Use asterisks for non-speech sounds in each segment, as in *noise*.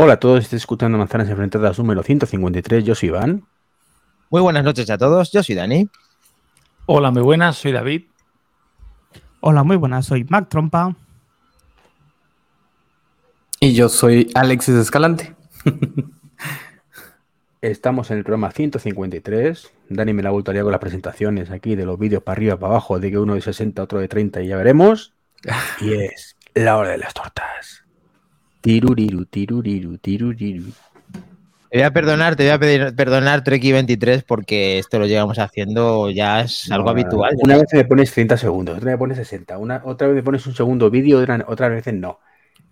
Hola a todos, estoy escuchando Manzanas Enfrentadas número 153. Yo soy Iván. Muy buenas noches a todos, yo soy Dani. Hola, muy buenas, soy David. Hola, muy buenas, soy Mac Trompa. Y yo soy Alexis Escalante. *laughs* Estamos en el programa 153. Dani me la voltaría con las presentaciones aquí de los vídeos para arriba, para abajo, de que uno de 60, otro de 30 y ya veremos. *laughs* Y es la hora de las tortas. Tiruriru, tiruriru, tiruriru. Te voy a perdonar, te voy a pedir perdonar Treki 23 porque esto lo llevamos haciendo ya es algo No, habitual. Una vez me pones 30 segundos, otra vez me pones 60, una, otra vez me pones un segundo vídeo, otra- otras veces no.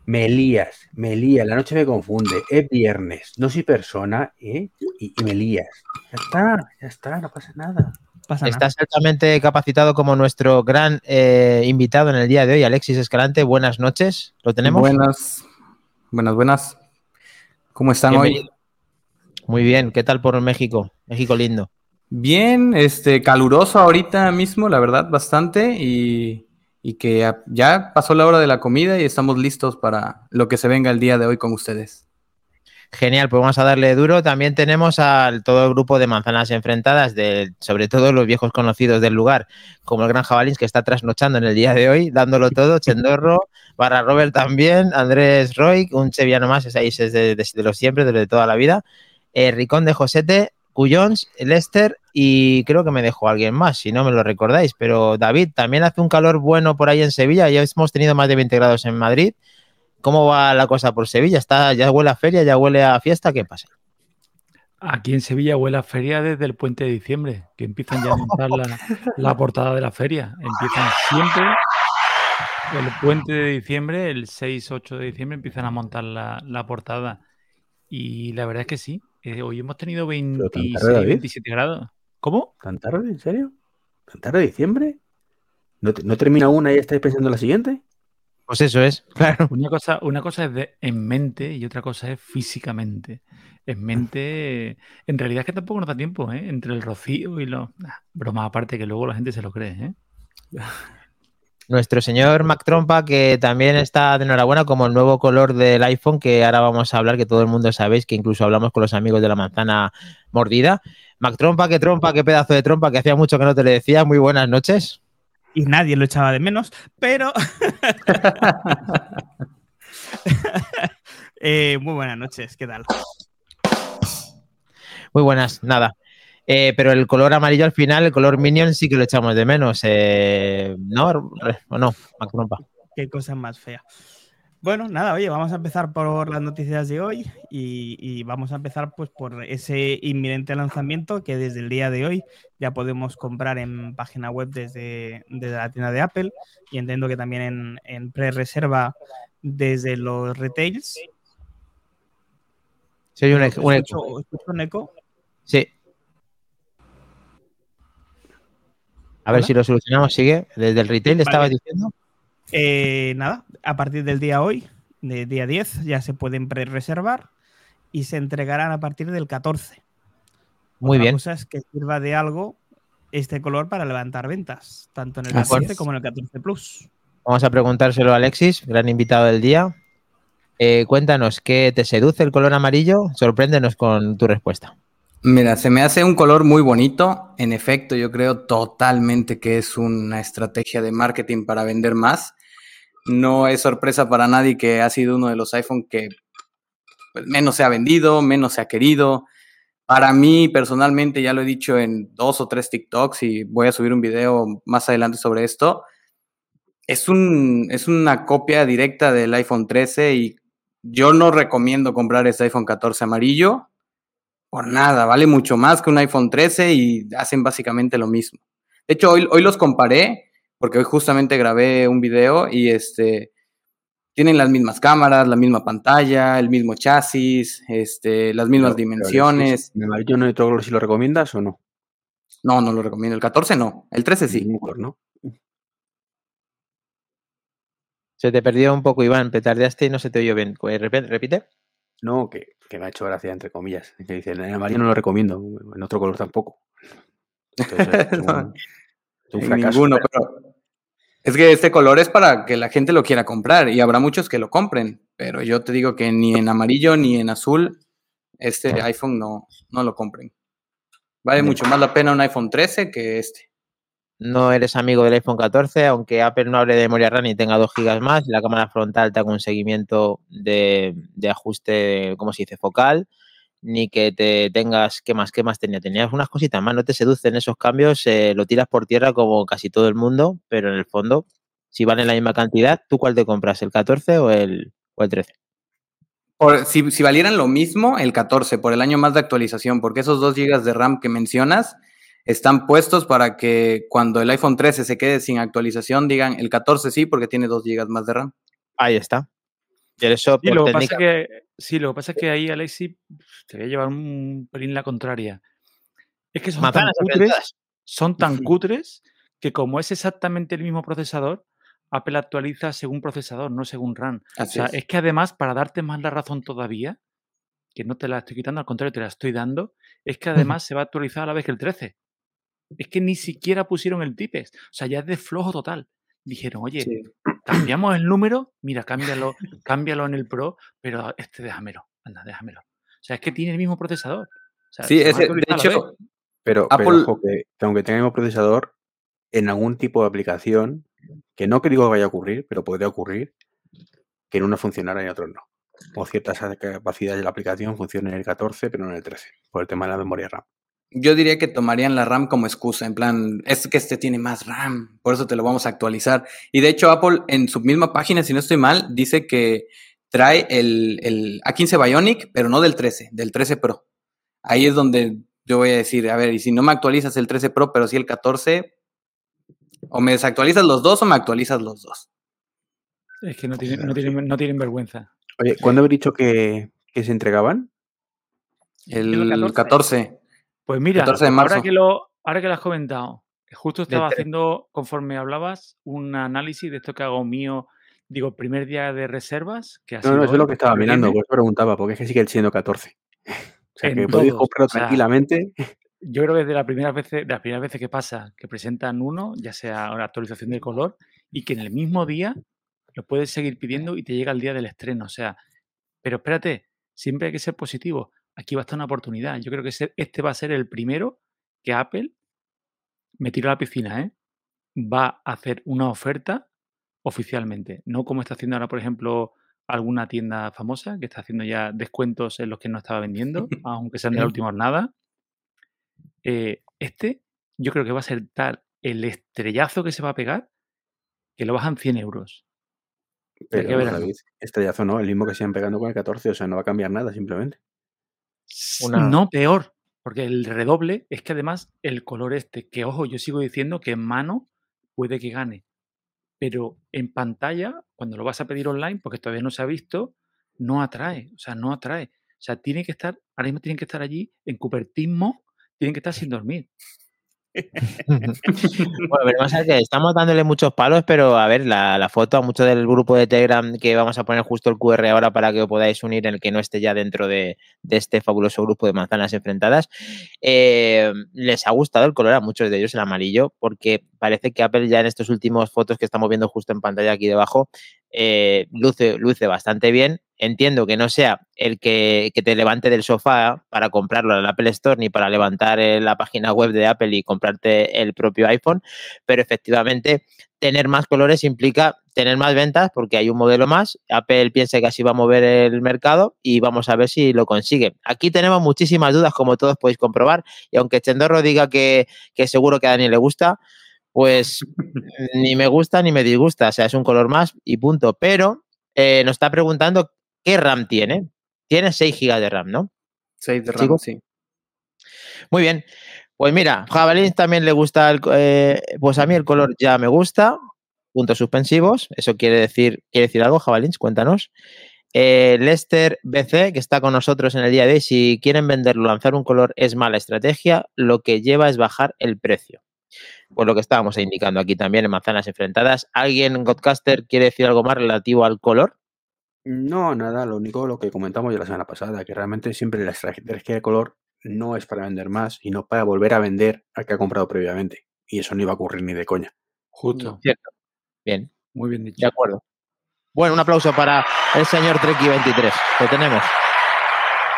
Me lías, me lías, la noche me confunde, es viernes, no soy persona, ¿eh? Y, y me lías. Ya está, ya está, no pasa nada. Pasa nada. Estás altamente capacitado como nuestro gran eh, invitado en el día de hoy, Alexis Escalante. Buenas noches. ¿Lo tenemos? Buenas, buenas, buenas. ¿Cómo están hoy? Muy bien. ¿Qué tal por México? México lindo. Bien, este, caluroso ahorita mismo, la verdad, bastante. Y, y que ya pasó la hora de la comida y estamos listos para lo que se venga el día de hoy con ustedes. Genial, pues vamos a darle duro. También tenemos al todo el grupo de manzanas enfrentadas, de, sobre todo los viejos conocidos del lugar, como el Gran Jabalins, que está trasnochando en el día de hoy, dándolo todo. *laughs* Chendorro, Barra Robert también, Andrés Roy, un cheviano más, es ahí es de, de- de los siempre, desde de toda la vida. eh, Ricón de Josete, Cuyons, Lester y creo que me dejó alguien más, si no me lo recordáis. Pero David, también hace un calor bueno por ahí en Sevilla. Ya hemos tenido más de 20 grados en Madrid. ¿Cómo va la cosa por Sevilla? ¿Está, ¿Ya huele a feria? ¿Ya huele a fiesta? ¿Qué pasa? Aquí en Sevilla huele a feria desde el puente de diciembre, que empiezan ya a montar la, *laughs* la portada de la feria. Empiezan siempre el puente de diciembre, el 6-8 de diciembre, empiezan a montar la, la portada. Y la verdad es que sí, eh, hoy hemos tenido tan tarde, 26, David. 27 grados. ¿Cómo? ¿Tan tarde? ¿En serio? ¿Tan tarde diciembre? ¿No, te- no termina una y ya estáis pensando en la siguiente? Pues eso es, *laughs* claro. Una cosa, una cosa es de, en mente y otra cosa es físicamente. En mente, en realidad es que tampoco nos da tiempo, ¿eh? Entre el rocío y los... Nah, broma aparte que luego la gente se lo cree, ¿eh? *laughs* Nuestro señor Mac Trompa, que también está de enhorabuena como el nuevo color del iPhone, que ahora vamos a hablar, que todo el mundo sabéis, que incluso hablamos con los amigos de la manzana mordida. Mac Trompa, qué trompa, qué pedazo de trompa, que hacía mucho que no te le decía. Muy buenas noches. Y nadie lo echaba de menos, pero. *laughs* Eh, muy buenas noches, ¿qué tal? Muy buenas, nada. Eh, pero el color amarillo al final, el color Minion, sí que lo echamos de menos. eh, ¿No? ¿O no? Qué cosa más fea. Bueno, nada, oye, vamos a empezar por las noticias de hoy y, y vamos a empezar pues por ese inminente lanzamiento que desde el día de hoy ya podemos comprar en página web desde, desde la tienda de Apple y entiendo que también en, en pre-reserva desde los retails. Un, eco- un eco. Escucho- escucho un eco. Sí. A ver Hola. si lo solucionamos. Sigue. Desde el retail Vale. estabas diciendo. Eh, nada, a partir del día hoy, de día 10, ya se pueden pre-reservar y se entregarán a partir del 14. Muy Otra bien. cosa es que sirva de algo este color para levantar ventas, tanto en el Así 14 es. como en el 14 Plus. Vamos a preguntárselo a Alexis, gran invitado del día. Eh, cuéntanos, ¿qué te seduce el color amarillo? Sorpréndenos con tu respuesta. Mira, se me hace un color muy bonito. En efecto, yo creo totalmente que es una estrategia de marketing para vender más. No es sorpresa para nadie que ha sido uno de los iPhone que pues, menos se ha vendido, menos se ha querido. Para mí, personalmente, ya lo he dicho en dos o tres TikToks y voy a subir un video más adelante sobre esto. Es, un, es una copia directa del iPhone 13 y yo no recomiendo comprar este iPhone 14 amarillo por nada, vale mucho más que un iPhone 13 y hacen básicamente lo mismo. De hecho, hoy, hoy los comparé, porque hoy justamente grabé un video y este, tienen las mismas cámaras, la misma pantalla, el mismo chasis, este, las mismas dimensiones. ¿En amarillo no hay otro color si lo recomiendas o no? No, no lo recomiendo. El 14 no, el 13 sí. Color, ¿no? Se te perdió un poco, Iván, petardeaste y no se te oyó bien. Repite. repite. No, que, que me ha hecho gracia, entre comillas. Que dicen, en amarillo no lo recomiendo, en otro color tampoco. *laughs* Entonces, es fracaso. ninguno, pero Es que este color es para que la gente lo quiera comprar y habrá muchos que lo compren, pero yo te digo que ni en amarillo ni en azul este iPhone no, no lo compren. Vale mucho más la pena un iPhone 13 que este. No eres amigo del iPhone 14, aunque Apple no hable de memoria RAM y tenga 2 GB más, la cámara frontal te haga un seguimiento de, de ajuste, ¿cómo se dice? Focal, ni que te tengas, ¿qué más? ¿Qué más tenía? Tenías unas cositas más, no te seducen esos cambios, eh, lo tiras por tierra como casi todo el mundo, pero en el fondo, si valen la misma cantidad, ¿tú cuál te compras? ¿El 14 o el, o el 13? Por, si, si, valieran lo mismo, el 14, por el año más de actualización, porque esos 2 GB de RAM que mencionas están puestos para que cuando el iPhone 13 se quede sin actualización, digan el 14 sí, porque tiene 2 GB más de RAM. Ahí está. Y eso sí, lo pasa que, sí, lo que pasa es que ahí, Alexi, te voy a llevar un pelín la contraria. Es que son tan, cutres, son tan cutres que como es exactamente el mismo procesador, Apple actualiza según procesador, no según RAM. O sea, es. es que además, para darte más la razón todavía, que no te la estoy quitando, al contrario, te la estoy dando, es que además se va a actualizar a la vez que el 13. Es que ni siquiera pusieron el tipes. O sea, ya es de flojo total. Dijeron, oye, Sí. Cambiamos el número, mira, cámbialo, cámbialo en el Pro, pero este déjamelo, anda, déjamelo. O sea, es que tiene el mismo procesador. O sea, Sí, ese, de hecho, Pero, Apple- pero ojo, que, que aunque tenga el mismo procesador, en algún tipo de aplicación, que no que digo que vaya a ocurrir, pero podría ocurrir, que en uno funcionara y en otros no. O ciertas capacidades de la aplicación funcionen en el 14, pero no en el 13, por el tema de la memoria RAM. Yo diría que tomarían la RAM como excusa, en plan, es que este tiene más RAM, por eso te lo vamos a actualizar. Y de hecho, Apple en su misma página, si no estoy mal, dice que trae el, el A15 Bionic, pero no del 13, del 13 Pro. Ahí es donde yo voy a decir, a ver, y si no me actualizas el 13 Pro, pero sí el 14, o me desactualizas los dos o me actualizas los dos. Es que no tienen, no tienen, no tienen vergüenza. Oye, ¿cuándo habéis dicho que, que se entregaban? El 14. 14. Pues mira, 14 de marzo. ahora que lo, ahora que lo has comentado, justo estaba haciendo, conforme hablabas, un análisis de esto que hago mío, digo, primer día de reservas, que ha No, no, eso es lo que estaba mirando, por eso preguntaba, porque es que sigue siendo 14. *laughs* O sea, En que podéis comprarlo o sea, tranquilamente. *laughs* Yo creo que de las primeras veces, de las primeras veces que pasa, que presentan uno, ya sea una actualización de color, y que en el mismo día lo puedes seguir pidiendo y te llega el día del estreno. O sea, pero espérate, siempre hay que ser positivo. Aquí va a estar una oportunidad. Yo creo que este va a ser el primero que Apple, me tiro a la piscina, ¿eh? va a hacer una oferta oficialmente. No como está haciendo ahora, por ejemplo, alguna tienda famosa que está haciendo ya descuentos en los que no estaba vendiendo, *laughs* aunque sean de la última jornada. Eh, este, yo creo que va a ser tal el estrellazo que se va a pegar que lo bajan 100 euros. Pero. David, estrellazo no, el mismo que sigan pegando con el 14, o sea, no va a cambiar nada, simplemente. No, peor, porque el redoble es que además el color este, que ojo, yo sigo diciendo que en mano puede que gane, pero en pantalla, cuando lo vas a pedir online, porque todavía no se ha visto, no atrae, o sea, no atrae. O sea, tiene que estar, ahora mismo tienen que estar allí en cupertismo, tienen que estar sin dormir. *laughs* Bueno, a ver que estamos dándole muchos palos, pero a ver, la, foto a mucho del grupo de Telegram que vamos a poner justo el QR ahora para que os podáis unir en el que no esté ya dentro de, este fabuloso grupo de manzanas enfrentadas. eh, les ha gustado el color a muchos de ellos, el amarillo, porque parece que Apple ya en estas últimas fotos que estamos viendo justo en pantalla aquí debajo, eh, luce, luce bastante bien. Entiendo que no sea el que, que te levante del sofá para comprarlo en el Apple Store ni para levantar en la página web de Apple y comprarte el propio iPhone, pero efectivamente tener más colores implica tener más ventas porque hay un modelo más. Apple piensa que así va a mover el mercado y vamos a ver si lo consigue. Aquí tenemos muchísimas dudas, como todos podéis comprobar, y aunque Chendorro diga que, que seguro que a Dani le gusta, pues ni me gusta ni me disgusta, o sea, es un color más y punto. Pero eh, nos está preguntando qué RAM tiene. Tiene 6 GB de RAM, ¿no? 6 de RAM, sí. Muy bien. Pues mira, Jabalín también le gusta, el, eh, pues a mí el color ya me gusta, puntos suspensivos, eso quiere decir, quiere decir algo, Jabalins, cuéntanos. Eh, Lester BC, que está con nosotros en el día de hoy, si quieren venderlo, lanzar un color es mala estrategia, lo que lleva es bajar el precio. Pues lo que estábamos indicando aquí también en Manzanas Enfrentadas. ¿Alguien, Godcaster, quiere decir algo más relativo al color? No, nada, lo único lo que comentamos ya la semana pasada, que realmente siempre la estrategia de color no es para vender más, sino para volver a vender al que ha comprado previamente. Y eso no iba a ocurrir ni de coña. Justo. Cierto. Bien, Muy bien dicho. de acuerdo. Bueno, un aplauso para el señor Treki23. Lo tenemos.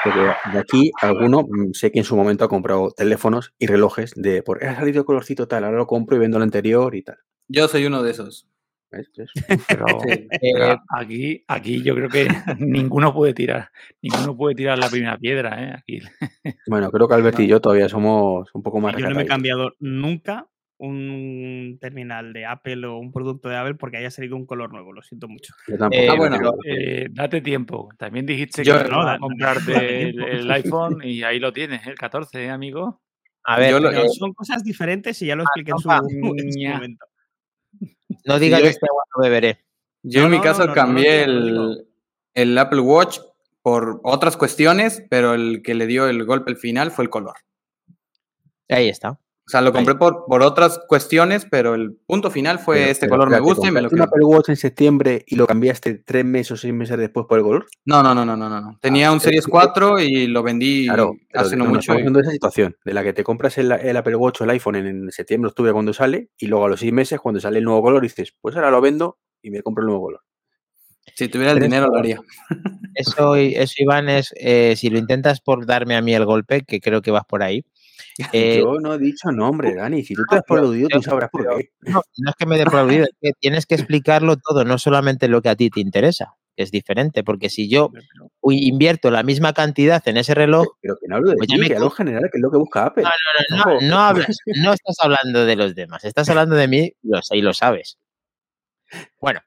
Porque de aquí, alguno, mm, sé que en su momento ha comprado teléfonos y relojes de por ha salido colorcito tal, ahora lo compro y vendo el anterior y tal. Yo soy uno de esos. ¿Ves? ¿Ves? *laughs* Pero, Sí. pero Eh, aquí, aquí yo creo que *laughs* ninguno puede tirar. Ninguno puede tirar la primera piedra, ¿eh? Aquí. Bueno, creo que Albert y yo todavía somos un poco más Yo no me he cambiado nunca un terminal de Apple o un producto de Apple porque haya salido un color nuevo, lo siento mucho. Eh, Ah, bueno, Eh, date tiempo. También dijiste Yo- que No, a comprarte el, iPhone y ahí lo tienes, el 14, ¿eh, amigo. A ver, Yo lo- eh, son cosas diferentes y ya lo expliqué en su, *laughs* en su momento. no diga yo- que este agua no beberé. Yo No, en mi caso no, no, no, cambié no, no, no, no. el, el Apple Watch por otras cuestiones, pero el que le dio el golpe al final fue el color. Ahí está. O sea, lo compré por, por otras cuestiones, pero el punto final fue Pero- este pero, color me gusta y me lo ¿compraste un quedo. Apple Watch en septiembre y lo cambiaste tres meses o seis meses después por el color? No, no, no, no, no, no, no. Tenía Ah, un Series es que- 4 y lo vendí Claro, hace no mucho. estamos hablando de esa situación, de la que te compras el, el Apple Watch o el iPhone en, en septiembre, octubre cuando sale, y luego a los seis meses, cuando sale el nuevo color, dices, pues ahora lo vendo y me compro el nuevo color. Si tuviera el dinero lo haría. Eso, eso Iván, es eh, si lo intentas por darme a mí el golpe, que creo que vas por ahí. *laughs* eh, Yo no he dicho nombre, Dani. Si tú te has pero- aplaudido, tú sabrás por qué. *laughs* No, no es que me dé aplaudido, es que tienes que explicarlo todo, no solamente lo que a ti te interesa, que es diferente, porque si yo invierto la misma cantidad en ese reloj, Pero que no hablo de Pues co- en general, que es lo que busca Apple. no, no, Ojo. no, hablas- *laughs* no estás hablando de los demás, estás hablando de mí lo y lo sabes. Bueno,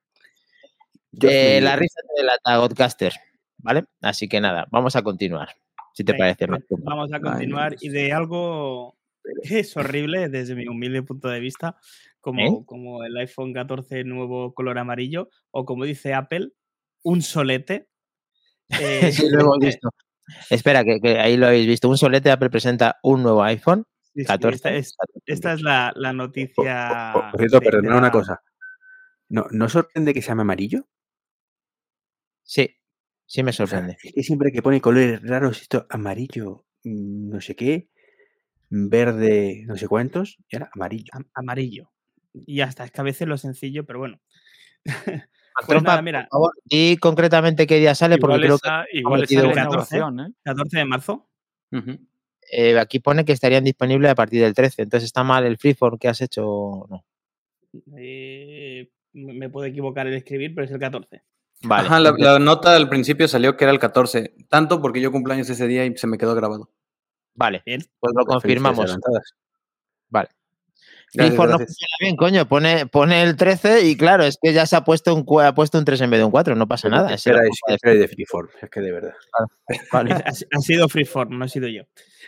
eh, la risa de la Godcaster, ¿vale? Así que nada, vamos a continuar, si te parece. Vamos a Ay, continuar y de algo que es horrible desde mi humilde punto de vista, como, ¿Eh? como el iPhone 14 nuevo color amarillo o como dice Apple, un solete. Eh, *laughs* Sí, lo hemos *laughs* visto. Espera, que, que ahí lo habéis visto. Un solete Apple presenta un nuevo iPhone sí, sí, 14. esta, es, esta es la, la noticia. Por, por cierto, perdona una cosa. ¿No, ¿No sorprende que se llame amarillo? Sí, sí me O sea, sorprende. es que siempre que pone colores raros, esto amarillo, no sé qué, verde, no sé cuántos, y ahora amarillo. am- amarillo. Y ya está, es que a veces lo sencillo, pero bueno. *laughs* Pues nada, mira, por favor, di concretamente qué día sale, porque Igual creo esa, igual metido esa una- inauguración, ¿eh? 14 de marzo. Que eh, aquí pone que estarían disponibles a partir del 13. Entonces está mal el freeform que has hecho. o No. eh, me me puedo equivocar el escribir, pero es el 14. Vale. Ajá, la, nota al principio salió que era el 14. Tanto porque yo cumpleaños ese día y se me quedó grabado. Vale, Bien. pues lo confirmamos. Vale. Gracias, Freeform no gracias. funciona bien, coño. Pone, pone el 13 y claro, es que ya se ha puesto un, ha puesto un 3 en vez de un 4. No pasa nada. ¿qué es qué de- de Freeform? Es que de verdad. Vale, *laughs* Ha, ha sido Freeform, no he sido yo.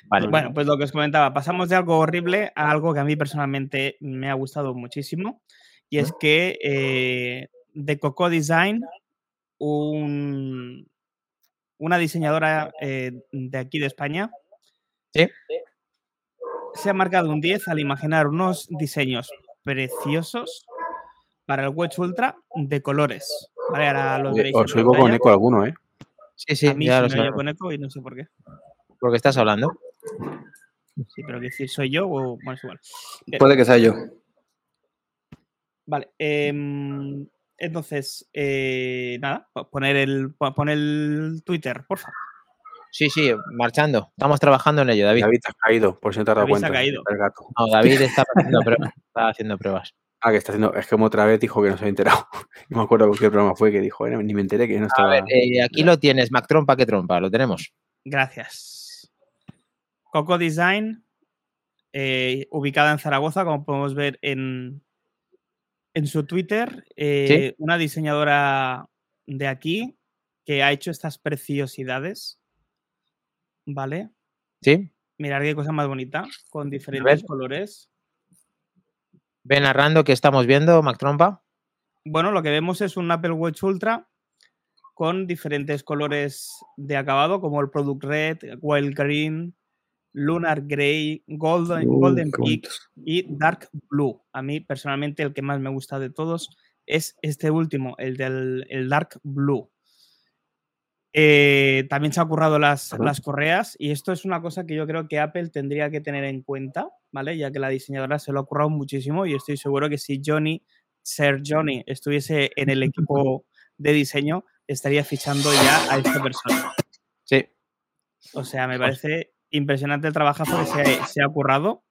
vale. Bueno, pues lo que os comentaba, pasamos de algo horrible a algo que a mí personalmente me ha gustado muchísimo. Y es que eh, de Coco Design, un- una diseñadora eh, de aquí de España, Sí. se ha marcado un 10 al imaginar unos diseños preciosos para el Wedge Ultra de colores. Vale, ahora lo Oye, veréis. en Os oigo con eco alguno, ¿eh? Sí, sí, a mí ya sí lo me con eco y no sé por qué. Porque estás hablando. Sí, pero que decir soy yo o bueno, es igual. Puede que sea yo. Vale. em, entonces, eh, nada, po- poner el, po- poner el Twitter, por favor. Sí, sí, marchando. Estamos trabajando en ello, David. David, has caído, por si no te has dado David se ha cuenta. caído. El gato. No, David está *laughs* haciendo pruebas. Está haciendo pruebas. Ah, que está haciendo. Es que como otra vez dijo que no se había enterado. *laughs* No me acuerdo con qué programa fue que dijo, "Eh, ni me enteré que no A estaba. ver, eh, aquí lo tienes, Mac Trompa, ¿qué trompa? Lo tenemos. Gracias. Coco Design, eh, ubicada en Zaragoza, como podemos ver en, en su Twitter. eh, Una diseñadora de aquí que ha hecho estas preciosidades. ¿Vale? ¿Sí? Mirad qué cosa más bonita, con diferentes colores. Ve narrando que estamos viendo, Mac Trompa. Bueno, lo que vemos es un Apple Watch Ultra con diferentes colores de acabado, como el Product Red, Wild Green, Lunar Grey, Golden, Uh, Golden Peak y Dark Blue. A mí, personalmente, el que más me gusta de todos es este último, el del el Dark Blue. Eh, también se ha currado las, las correas y esto es una cosa que yo creo que Apple tendría que tener en cuenta, ¿vale? Ya que la diseñadora se lo ha currado muchísimo y estoy seguro que si Johnny Sir Johnny estuviese en el equipo de diseño, estaría fichando ya a esta persona. Sí. O sea, me parece impresionante el trabajazo que se ha, se ha currado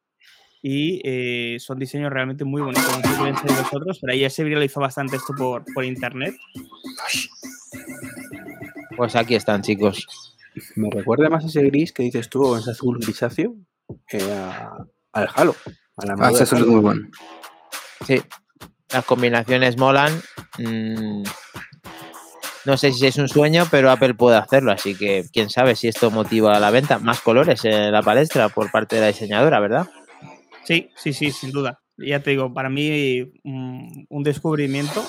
y eh, son diseños realmente muy bonitos. No sé qué pensáis vosotros, pero ayer se viralizó bastante esto por, por internet. Pues aquí están, chicos. Me recuerda más ese gris que dices tú, o ese azul grisáceo, eh, a- al Halo. A la Ah, ese azul es muy bueno. Sí. Las combinaciones molan. Mm, No sé si es un sueño, pero Apple puede hacerlo, así que quién sabe si esto motiva la venta. Más colores en la palestra por parte de la diseñadora, ¿verdad? Sí, sí, sí, sin duda. Ya te digo, para mí mm, un descubrimiento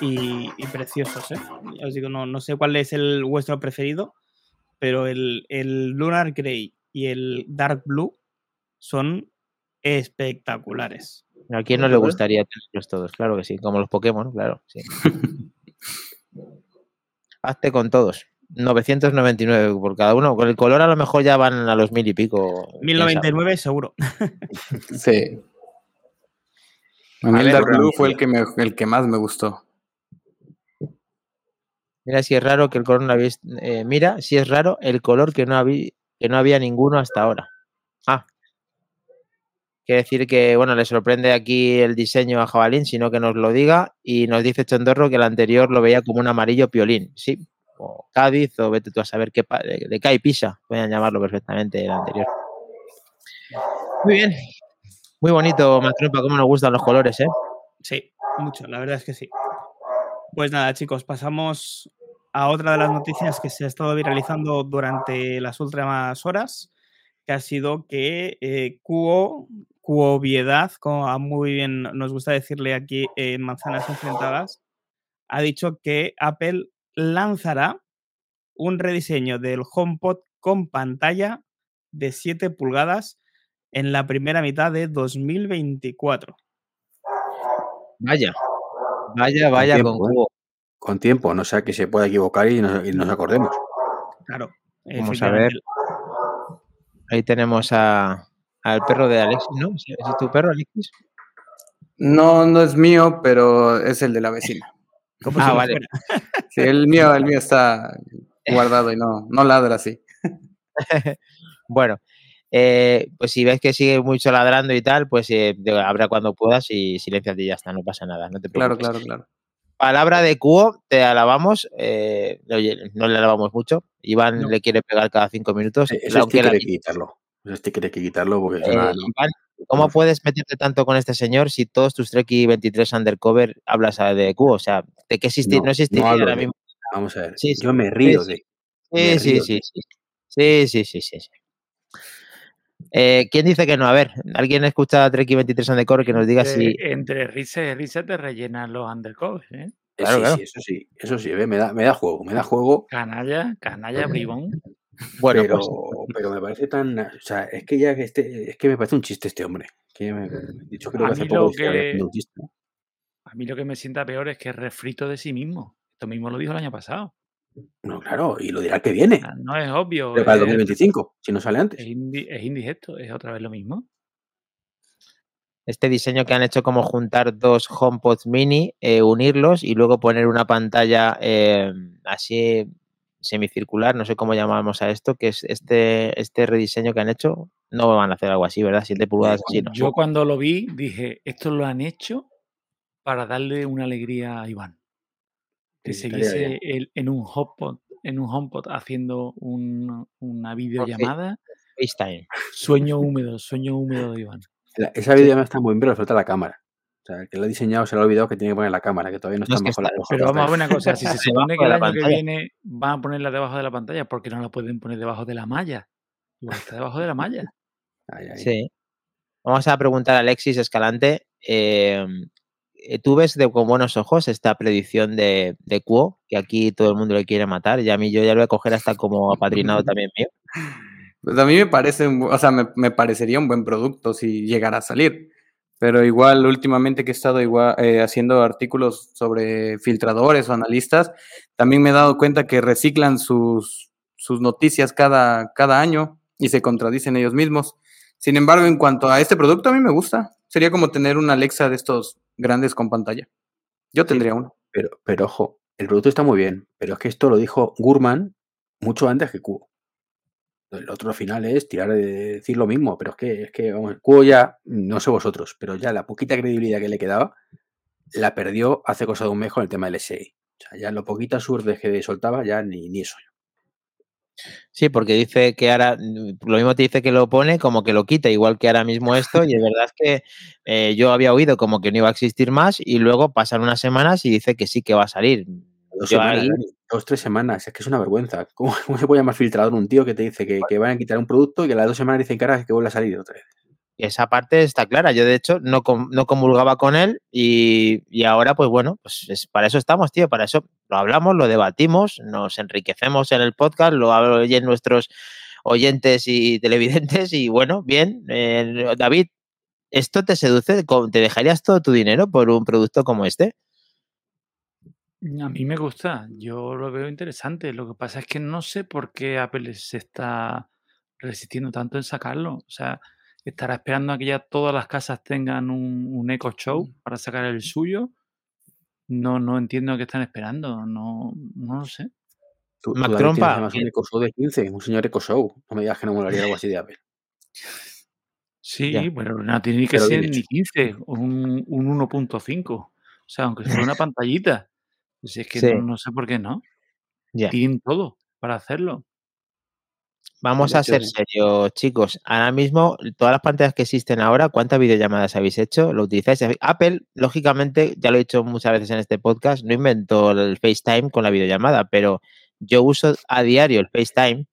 y, y preciosos. ¿eh? Ya os digo, no, no sé cuál es el vuestro preferido, pero el, el Lunar Grey y el Dark Blue son espectaculares. ¿A quién no le gustaría tenerlos todos? Claro que sí, como los Pokémon, claro. Sí. *laughs* Hazte con todos. 999 por cada uno. Con el color a lo mejor ya van a los mil y pico. quién sabe. 1099 seguro. *laughs* Sí. A mí el Dark Blue fue el que, me- el que más me gustó. Mira si es raro que el color no habéis. eh, mira si es raro el color que no, había, que no había ninguno hasta ahora. Quiere decir que, bueno, le sorprende aquí el diseño a Jabalín, sino que nos lo diga. Y nos dice Chondorro que el anterior lo veía como un amarillo piolín. Sí. O Cádiz, o vete tú a saber qué. De, de Kai Pisa, pueden llamarlo perfectamente el anterior. Muy bien. Muy bonito, Matropa, cómo nos gustan los colores, ¿eh? Sí, mucho, la verdad es que sí. Pues nada, chicos, pasamos a otra de las noticias que se ha estado viralizando durante las últimas horas, que ha sido que eh, Cuo, Cuoviedad, como a muy bien nos gusta decirle aquí en Manzanas Enfrentadas, ha dicho que Apple lanzará un rediseño del HomePod con pantalla de 7 pulgadas en la primera mitad de 2024. Vaya. Vaya, vaya tiempo, con ¿eh? cubo. Con tiempo, no sea que se pueda equivocar y nos, y nos acordemos. Claro. Vamos a ver. Ahí tenemos a, al perro de Alexis, ¿no? ¿Ese es tu perro, Alexis? No, no es mío, pero es el de la vecina. *laughs* Como Ah, vale. Sí, el mío, el mío está guardado y no, no ladra así. *laughs* Bueno, eh, pues si ves que sigue mucho ladrando y tal, pues eh, habrá cuando puedas y silenciate y ya está, no pasa nada, no te Claro, preocupes. claro, claro. Palabra de Cuo, te alabamos, eh, oye, no le alabamos mucho, Iván No. le quiere pegar cada cinco minutos. Ese aunque sticker la- hay que quitarlo. Sticker hay que quitarlo porque es eh, una- no. Iván, ¿cómo puedes meterte tanto con este señor si todos tus Treki 23 undercover hablas a- de Cuo? O sea, ¿de qué existi No, no, existiría no hablo ahora mismo? Vamos a ver. Sí, sí, Yo me río sí. de. Sí, sí, río sí, de- sí. Sí, sí, sí, sí. sí. Eh, ¿Quién dice que no? A ver, ¿alguien escucha a Treki 23 Undercover que nos diga si... Eh, Entre risa y risa te rellenan los undercovers, ¿eh? Eh, Claro, sí, claro. sí, eso sí, eso sí, ve, me da, me da juego, me da juego, Canalla, canalla, bribón. Bueno, pero, pues pero me parece tan, o sea, es que ya que este, es que me parece un chiste este hombre. Que me, hecho creo A que hace mí poco lo que-. A mí lo que me sienta peor es que es refrito de sí mismo. Esto mismo lo dijo el año pasado. No, claro, y lo dirá el que viene, No es obvio. pero para el es- 2025, si no sale Es, antes. indi- es indigesto, es otra vez lo mismo. este diseño que han hecho como juntar dos HomePods mini, eh, unirlos y luego poner una pantalla eh, así semicircular, no sé cómo llamamos a esto, que es este, este rediseño que han hecho. No van a hacer algo así, ¿verdad? 7 pulgadas así, ¿no? Yo cuando lo vi dije, esto lo han hecho para darle una alegría a Iván. Que Sí, él en un HomePod, en un HomePod haciendo un- una videollamada. FaceTime. Sueño húmedo, sueño húmedo de Iván. La- esa videollamada está muy bien, pero le falta la cámara. O sea, el que lo ha diseñado se le ha olvidado que tiene que poner la cámara, que todavía no No, está es bajo la está- bajo Pero la vamos a ver una cosa, si se *laughs* supone que el la año que pantalla. viene van a ponerla debajo de la pantalla, ¿por qué no la pueden poner debajo de la malla? Igual está debajo de la malla. Ay, ay. Sí. Vamos a preguntar a Alexis Escalante. eh, eh, ¿Tú ves de, con buenos ojos esta predicción de, de Cuo, que aquí todo el mundo le quiere matar? Y a mí yo ya lo voy a coger hasta como apadrinado también mío. *laughs* Pues a mí me parece, o sea, me, me parecería un buen producto si llegara a salir. Pero igual, últimamente que he estado igual, eh, haciendo artículos sobre filtradores o analistas, también me he dado cuenta que reciclan sus, sus noticias cada, cada año y se contradicen ellos mismos. Sin embargo, en cuanto a este producto, a mí me gusta. Sería como tener una Alexa de estos grandes con pantalla. Yo tendría uno. Pero, pero ojo, el producto está muy bien, pero es que esto lo dijo Gurman mucho antes que Cubo. El otro final es tirar de decir lo mismo, pero es que, es que vamos, Cubo ya, no sé vosotros, pero ya la poquita credibilidad que le quedaba, la perdió hace cosa de un mes con el tema del SI. O sea, ya lo poquito surdes que soltaba, ya ni, ni eso. Sí, porque dice que ahora, lo mismo te dice que lo pone como que lo quita, igual que ahora mismo esto, y es verdad que eh, yo había oído como que no iba a existir más y luego pasan unas semanas y dice que sí que va a salir. Dos, semanas, dos tres semanas, es que es una vergüenza. ¿Cómo, *laughs* se puede llamar filtrador un tío que te dice que, que, van a quitar un producto y que a las dos semanas dicen que ahora que vuelve a salir otra vez? esa parte está clara. Yo, de hecho, no, no comulgaba con él y, y, ahora, pues bueno, pues es, para eso estamos, tío. Para eso lo hablamos, lo debatimos, nos enriquecemos en el podcast, lo oyen nuestros oyentes y televidentes y bueno, bien. Eh, David, ¿esto te seduce? ¿Te dejarías todo tu dinero por un producto como este? A mí me gusta, yo lo veo interesante. Lo que pasa es que no sé por qué Apple se está resistiendo tanto en sacarlo. O sea, estará esperando a que ya todas las casas tengan un, un Echo Show Mm. para sacar el suyo. No, no entiendo qué están esperando, no, no lo sé. Tú, Mac tú, además un Eco Show de 15, un señor Eco Show. No me digas que no molaría algo así de Apple. Sí, Ya. pero no tiene que Pero ser ni hecho. 15, un, un 1.5. O sea, aunque fuera una pantallita. Si es que Sí. no, no sé por qué no. Ya. Tienen todo para hacerlo. Vamos De a ser serios, chicos. Ahora mismo, todas las pantallas que existen ahora, ¿cuántas videollamadas habéis hecho? ¿Lo utilizáis? Apple, lógicamente, ya lo he dicho muchas veces en este podcast, no inventó el FaceTime con la videollamada, pero yo uso a diario el FaceTime,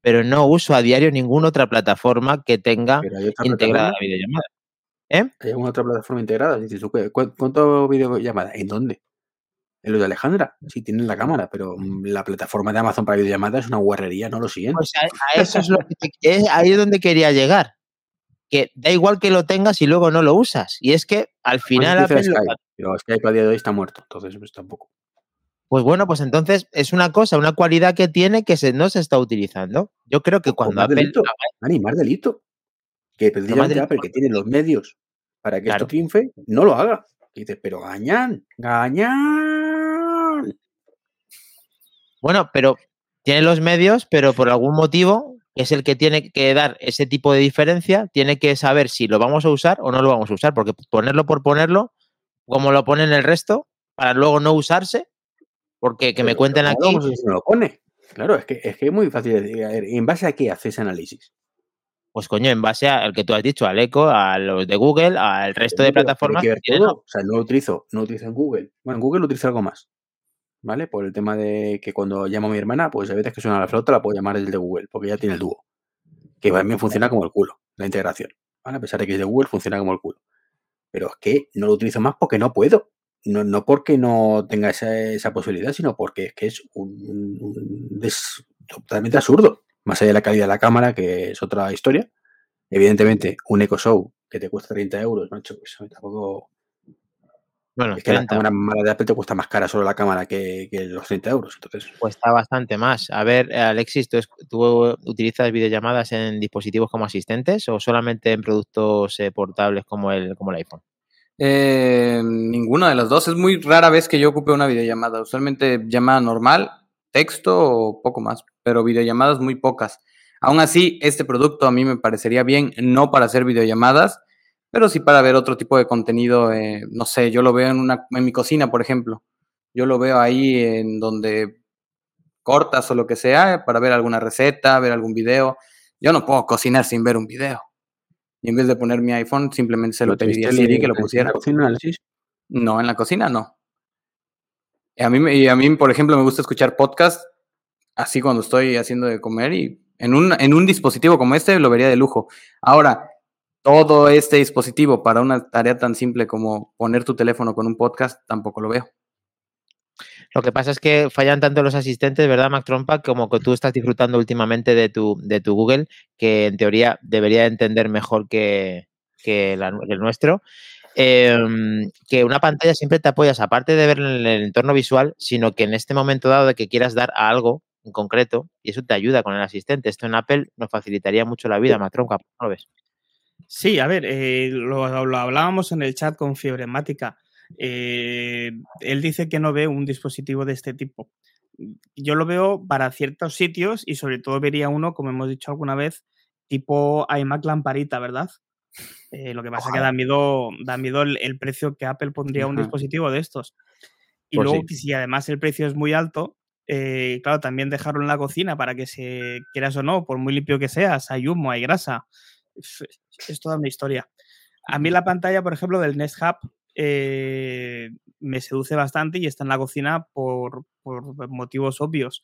pero no uso a diario ninguna otra plataforma que tenga integrada la videollamada. ¿Eh? ¿Hay alguna otra plataforma integrada? Dices, tú, ¿cu- cu- ¿cuánto videollamada? ¿En dónde? En lo de Alejandra. Sí, tienen la cámara, pero mm, la plataforma de Amazon para videollamadas es una guarrería, no lo siguen. Pues a, a eso es lo que te- es ahí es donde quería llegar. Que da igual que lo tengas y luego no lo usas. Y es que al final Apple utiliza lo- Skype, pero Skype a día de hoy está muerto, entonces pues tampoco. Pues bueno, pues entonces es una cosa, una cualidad que tiene que se, no se está utilizando. Yo creo que cuando Apple. delito. Más delito. Que precisamente delito. Apple, que tiene los medios para que Claro. esto triunfe, no lo haga. Y dices, pero gañan, gañan. Bueno, pero tiene los medios, pero por algún motivo, que es el que tiene que dar ese tipo de diferencia, tiene que saber si lo vamos a usar o no lo vamos a usar. Porque ponerlo por ponerlo, como lo ponen el resto, para luego no usarse, porque que me cuenten pero ¿cómo aquí. no lo pone? Claro, es que, es que es muy fácil decir, a ver, ¿en base a qué haces análisis? Pues coño, en base al que tú has dicho, al Eco, a los de Google, al resto de plataformas. que ver todo. O sea, no lo utilizo, no utilizo en Google. Bueno, en Google lo utilizo algo más. ¿Vale? Por el tema de que cuando llamo a mi hermana, pues a veces que suena la flauta la puedo llamar desde de Google, porque ya tiene el dúo. Que también funciona como el culo, la integración. A pesar de que es de Google, funciona como el culo. Pero es que no lo utilizo más porque no puedo. No, no porque no tenga esa, esa posibilidad, sino porque es que es un, totalmente absurdo. Más allá de la calidad de la cámara, que es otra historia. Evidentemente, un Echo Show que te cuesta 30 euros, macho, pues tampoco. Bueno, Es que la 30. cámara mala de Apple te cuesta más cara solo la cámara que, que los 30 euros. Entonces, Cuesta bastante más. A ver, Alexis, ¿tú, es- tú utilizas videollamadas en dispositivos como asistentes o solamente en productos eh, portables como el, como el iPhone? Eh, ninguna de las dos. Es muy rara vez que yo ocupe una videollamada. Usualmente llamada normal, texto o poco más, pero videollamadas muy pocas. Aún así, este producto a mí me parecería bien, no para hacer videollamadas, pero sí para ver otro tipo de contenido. eh, no sé, yo lo veo en, una, en mi cocina, por ejemplo. Yo lo veo ahí en donde cortas o lo que sea, para ver alguna receta, ver algún video. Yo no puedo cocinar sin ver un video. Y en vez de poner mi iPhone, simplemente se lo pediría a Siri que lo en la pusiera. cocina? No, en la cocina no. Y a mí, y a mí, por ejemplo, me gusta escuchar podcast así cuando estoy haciendo de comer y en un, en un dispositivo como este lo vería de lujo. Ahora, todo este dispositivo para una tarea tan simple como poner tu teléfono con un podcast, tampoco lo veo. Lo que pasa es que fallan tanto los asistentes, ¿verdad, Mac Trompa? Como que tú estás disfrutando últimamente de tu, de tu Google, que en teoría debería entender mejor que, que la- el nuestro. Em, que una pantalla siempre te apoyas, aparte de ver en el entorno visual, sino que en este momento dado de que quieras dar a algo en concreto, y eso te ayuda con el asistente. Esto en Apple nos facilitaría mucho la vida, Mac Trompa, ¿cómo lo ves? Sí, a ver, eh, lo, lo hablábamos en el chat con Fiebremática. Eh, él dice que no ve un dispositivo de este tipo. Yo lo veo para ciertos sitios y sobre todo vería uno, como hemos dicho alguna vez, tipo iMac lamparita, ¿verdad? Eh, lo que pasa es que da miedo, da miedo el, precio que Apple pondría a un dispositivo de estos. Y Pues luego, sí. si además el precio es muy alto, eh, claro, también dejarlo en la cocina para que se, quieras o no, por muy limpio que seas, hay humo, hay grasa. Es, es toda una historia. A mí la pantalla, por ejemplo, del Nest Hub eh, me seduce bastante y está en la cocina por, por motivos obvios.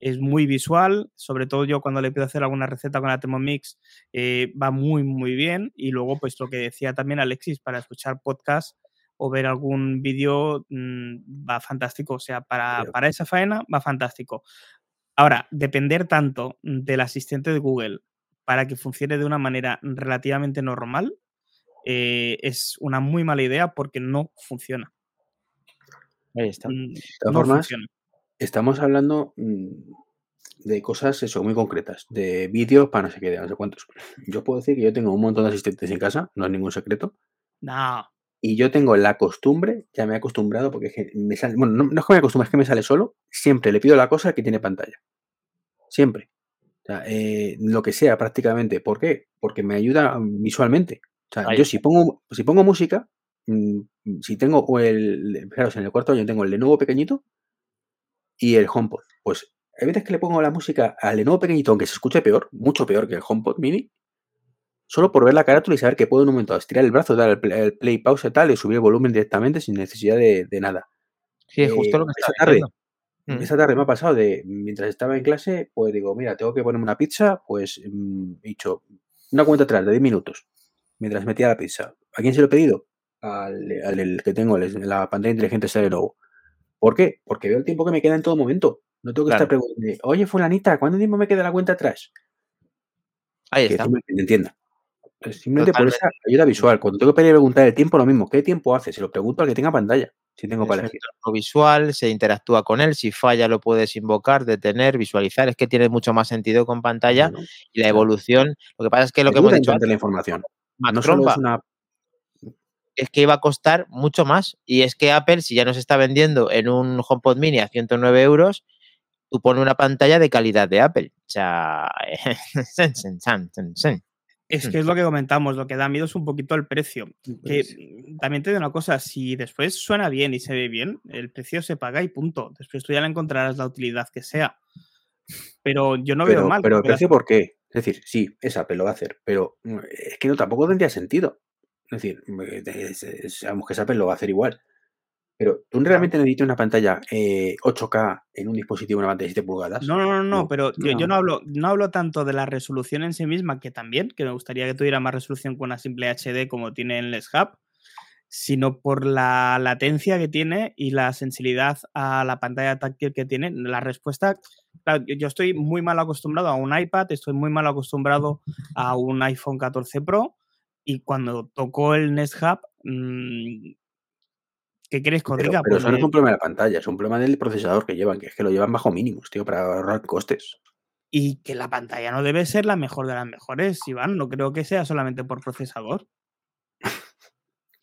Es muy visual, sobre todo yo cuando le pido hacer alguna receta con la Thermomix, eh, va muy, muy bien. Y luego, pues lo que decía también Alexis, para escuchar podcast o ver algún vídeo mm, va fantástico. O sea, para, para esa faena va fantástico. Ahora, depender tanto del asistente de Google para que funcione de una manera relativamente normal eh, es una muy mala idea porque no funciona. Ahí está. Mm, todas no formas, funciona. Estamos hablando mm, de cosas eso, muy concretas, de vídeos para no sé qué, de no sé cuántos. *laughs* Yo puedo decir que yo tengo un montón de asistentes en casa, no es ningún secreto, No, y yo tengo la costumbre, ya me he acostumbrado, porque es que me sale, bueno, no, no es que me acostumbre, es que me sale solo, siempre le pido la cosa que tiene pantalla. Siempre. O sea, eh, lo que sea prácticamente. ¿Por qué? Porque me ayuda visualmente. O sea, Ahí yo está. si pongo, si pongo música, mm, si tengo o el, fijaros, en el cuarto yo tengo el Lenovo pequeñito y el HomePod. Pues hay veces que le pongo la música al Lenovo pequeñito, aunque se escuche peor, mucho peor que el HomePod mini, solo por ver la carátula y saber que puedo en un momento estirar el brazo, dar el play, el play pause tal y subir el volumen directamente sin necesidad de, de nada. Sí, justo Eh, lo que tarde, diciendo. Mm. esta tarde me ha pasado de, mientras estaba en clase, pues digo, mira, tengo que ponerme una pizza, pues mm, he dicho una cuenta atrás de 10 minutos, mientras metía la pizza. ¿A quién se lo he pedido? Al, que tengo, el- la pantalla inteligente de nuevo. ¿Por qué? Porque veo el tiempo que me queda en todo momento. No tengo que Claro. estar preguntando, oye, fulanita, ¿cuánto tiempo me queda la cuenta atrás? Ahí Que está. simplemente entienda. Simplemente por esa ayuda visual. Cuando tengo que preguntar el tiempo, lo mismo. ¿Qué tiempo hace? Se lo pregunto al que tenga pantalla, si tengo entorno visual, se interactúa con él, si falla lo puedes invocar, detener, visualizar, es que tiene mucho más sentido con pantalla Bueno, y la evolución, lo que pasa es que lo que hemos dicho antes, la información. Mac No solo Trompa, es una es que iba a costar mucho más y es que Apple, si ya nos está vendiendo en un HomePod Mini a 109 euros, tú pones una pantalla de calidad de Apple. O sea, *laughs* Es Mm. que es lo que comentamos, lo que da miedo es un poquito el precio. Que mm, también te digo una cosa, si después suena bien y se ve bien, el precio se paga y punto. Después tú ya le encontrarás la utilidad que sea. Pero yo no veo mal. pero el las- precio, ¿por qué? Es decir, sí, es Apple lo va a hacer, pero mm, es que no tampoco tendría sentido. Es decir, eh, es- es- sabemos que es Apple lo va a hacer igual. Pero tú realmente necesitas una pantalla eh, 8K en un dispositivo, una pantalla de 7 pulgadas. No, no, no, no, pero yo, yo no. hablo, no hablo tanto de la resolución en sí misma, que también, que me gustaría que tuviera más resolución con una simple HD como tiene el Les Hub, sino por la latencia que tiene y la sensibilidad a la pantalla táctil que tiene. La respuesta, claro, yo, yo estoy muy mal acostumbrado a un iPad, estoy muy mal acostumbrado a un iPhone 14 Pro y cuando tocó el Nest Hub, mm, ¿qué que os Pero, pero eso no es un problema de la pantalla, es un problema del procesador que llevan, que es que lo llevan bajo mínimos, tío, para ahorrar costes. Y que la pantalla no debe ser la mejor de las mejores, Iván. No creo que sea solamente por procesador.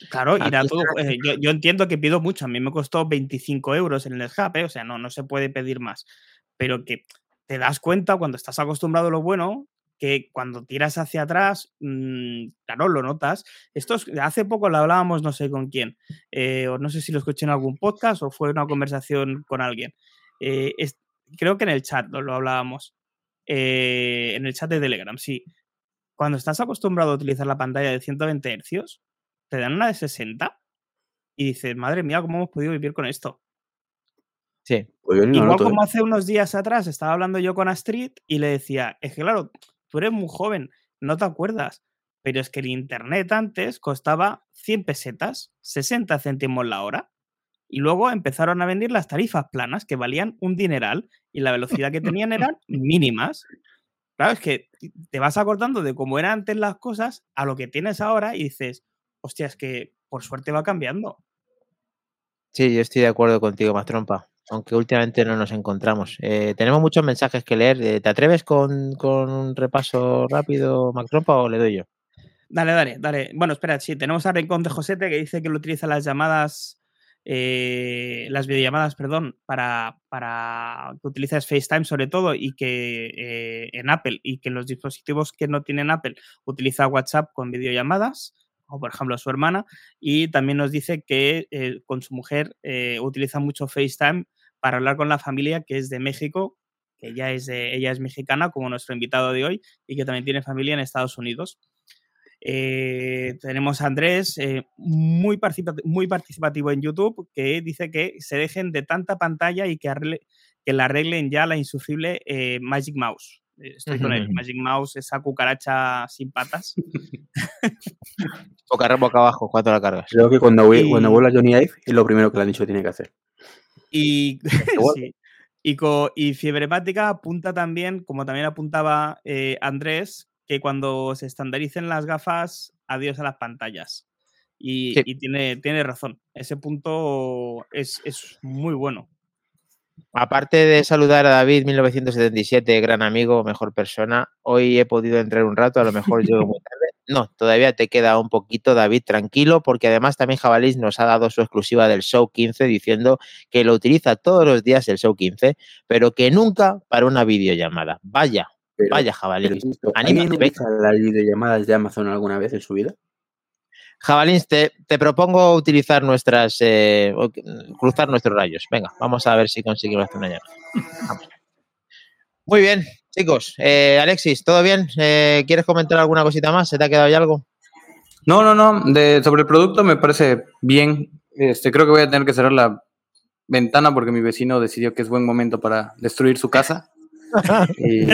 Claro, irá todo. eh, yo, yo entiendo que pido mucho. A mí me costó 25 euros en el ¿eh? o sea, no, no se puede pedir más. Pero que te das cuenta cuando estás acostumbrado a lo bueno, que cuando tiras hacia atrás, mm, claro, lo notas. Esto es- hace poco lo hablábamos, no sé con quién, eh, o no sé si lo escuché en algún podcast o fue una conversación con alguien. Eh, es- creo que en el chat lo, lo hablábamos. Eh, en el chat de Telegram, sí. Cuando estás acostumbrado a utilizar la pantalla de 120 Hz, te dan una de 60 y dices, madre mía, ¿cómo hemos podido vivir con esto? Sí, Pues lo Igual noto, como hace unos días atrás estaba hablando yo con Astrid y le decía, es que claro, tú eres muy joven, no te acuerdas, pero es que el internet antes costaba 100 pesetas, 60 céntimos la hora, y luego empezaron a vender las tarifas planas que valían un dineral y la velocidad que *laughs* tenían eran mínimas. Claro, es que te vas acordando de cómo eran antes las cosas a lo que tienes ahora y dices, hostia, es que por suerte va cambiando. sí, yo estoy de acuerdo contigo, más trompa. Aunque últimamente no nos encontramos. Eh, tenemos muchos mensajes que leer. Eh, ¿Te atreves con, con un repaso rápido, Mac Trompa, o le doy yo? Dale, dale, dale. Bueno, espera, sí, tenemos a Rincón de Josete que dice que lo utiliza las llamadas eh, las videollamadas, perdón, para, para que utilices FaceTime sobre todo y que eh, en Apple y que en los dispositivos que no tienen Apple utiliza WhatsApp con videollamadas, o por ejemplo su hermana, y también nos dice que con su mujer utiliza mucho FaceTime para hablar con la familia que es de México, que ella es, ella es mexicana como nuestro invitado de hoy y que también tiene familia en Estados Unidos. Eh, tenemos a Andrés, eh, muy, participativo, muy participativo en YouTube, que dice que se dejen de tanta pantalla y que, arregle, que la arreglen ya la insufrible eh, Magic Mouse. Estoy con él. *laughs* Magic Mouse, esa cucaracha sin patas. boca, boca abajo cuando la cargas. Creo que cuando, y... cuando vuelva Johnny Ive es lo primero que le han dicho que tiene que hacer. Y, *laughs* *laughs* sí. y, y Fiebremática apunta también, como también apuntaba Andrés, que cuando se estandaricen las gafas, adiós a las pantallas. Y, tiene, tiene razón. Ese punto es, muy bueno. Aparte de saludar a David 1977, gran amigo, mejor persona, hoy he podido entrar un rato, a lo mejor llego muy *laughs* tarde. No, todavía te queda un poquito, David, tranquilo, porque además también Jabalís nos ha dado su exclusiva del Show 15 diciendo que lo utiliza todos los días el Show 15, pero que nunca para una videollamada. Vaya, Vaya, Jabalín. ¿Alguien las videollamadas de Amazon alguna vez en su vida? Jabalín, te, propongo utilizar nuestras. Eh, cruzar nuestros rayos. Venga, vamos a ver si conseguimos hacer una llamada. Muy bien, chicos. Eh, Alexis, ¿todo bien? Eh, ¿Quieres comentar alguna cosita más? ¿Se te ha quedado ya algo? No, no, no. De, sobre el producto me parece bien. Este, creo que voy a tener que cerrar la ventana porque mi vecino decidió que es buen momento para destruir su casa *laughs* y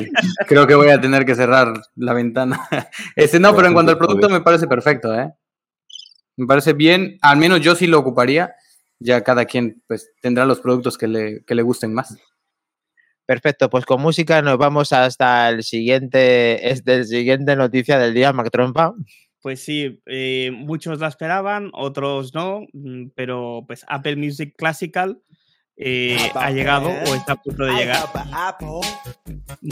creo que voy a tener que cerrar la ventana. *laughs* Este, no, pero en cuanto al producto me parece perfecto, ¿eh? Me parece bien, al menos yo sí lo ocuparía. Ya cada quien pues tendrá los productos que le, que le gusten más. Perfecto, pues con música nos vamos hasta el siguiente, es del siguiente noticia del día, Mac Trompa. Pues sí, eh, muchos la esperaban, otros no, mm, pero pues Apple Music Classical eh, ha llegado o está a punto de llegar.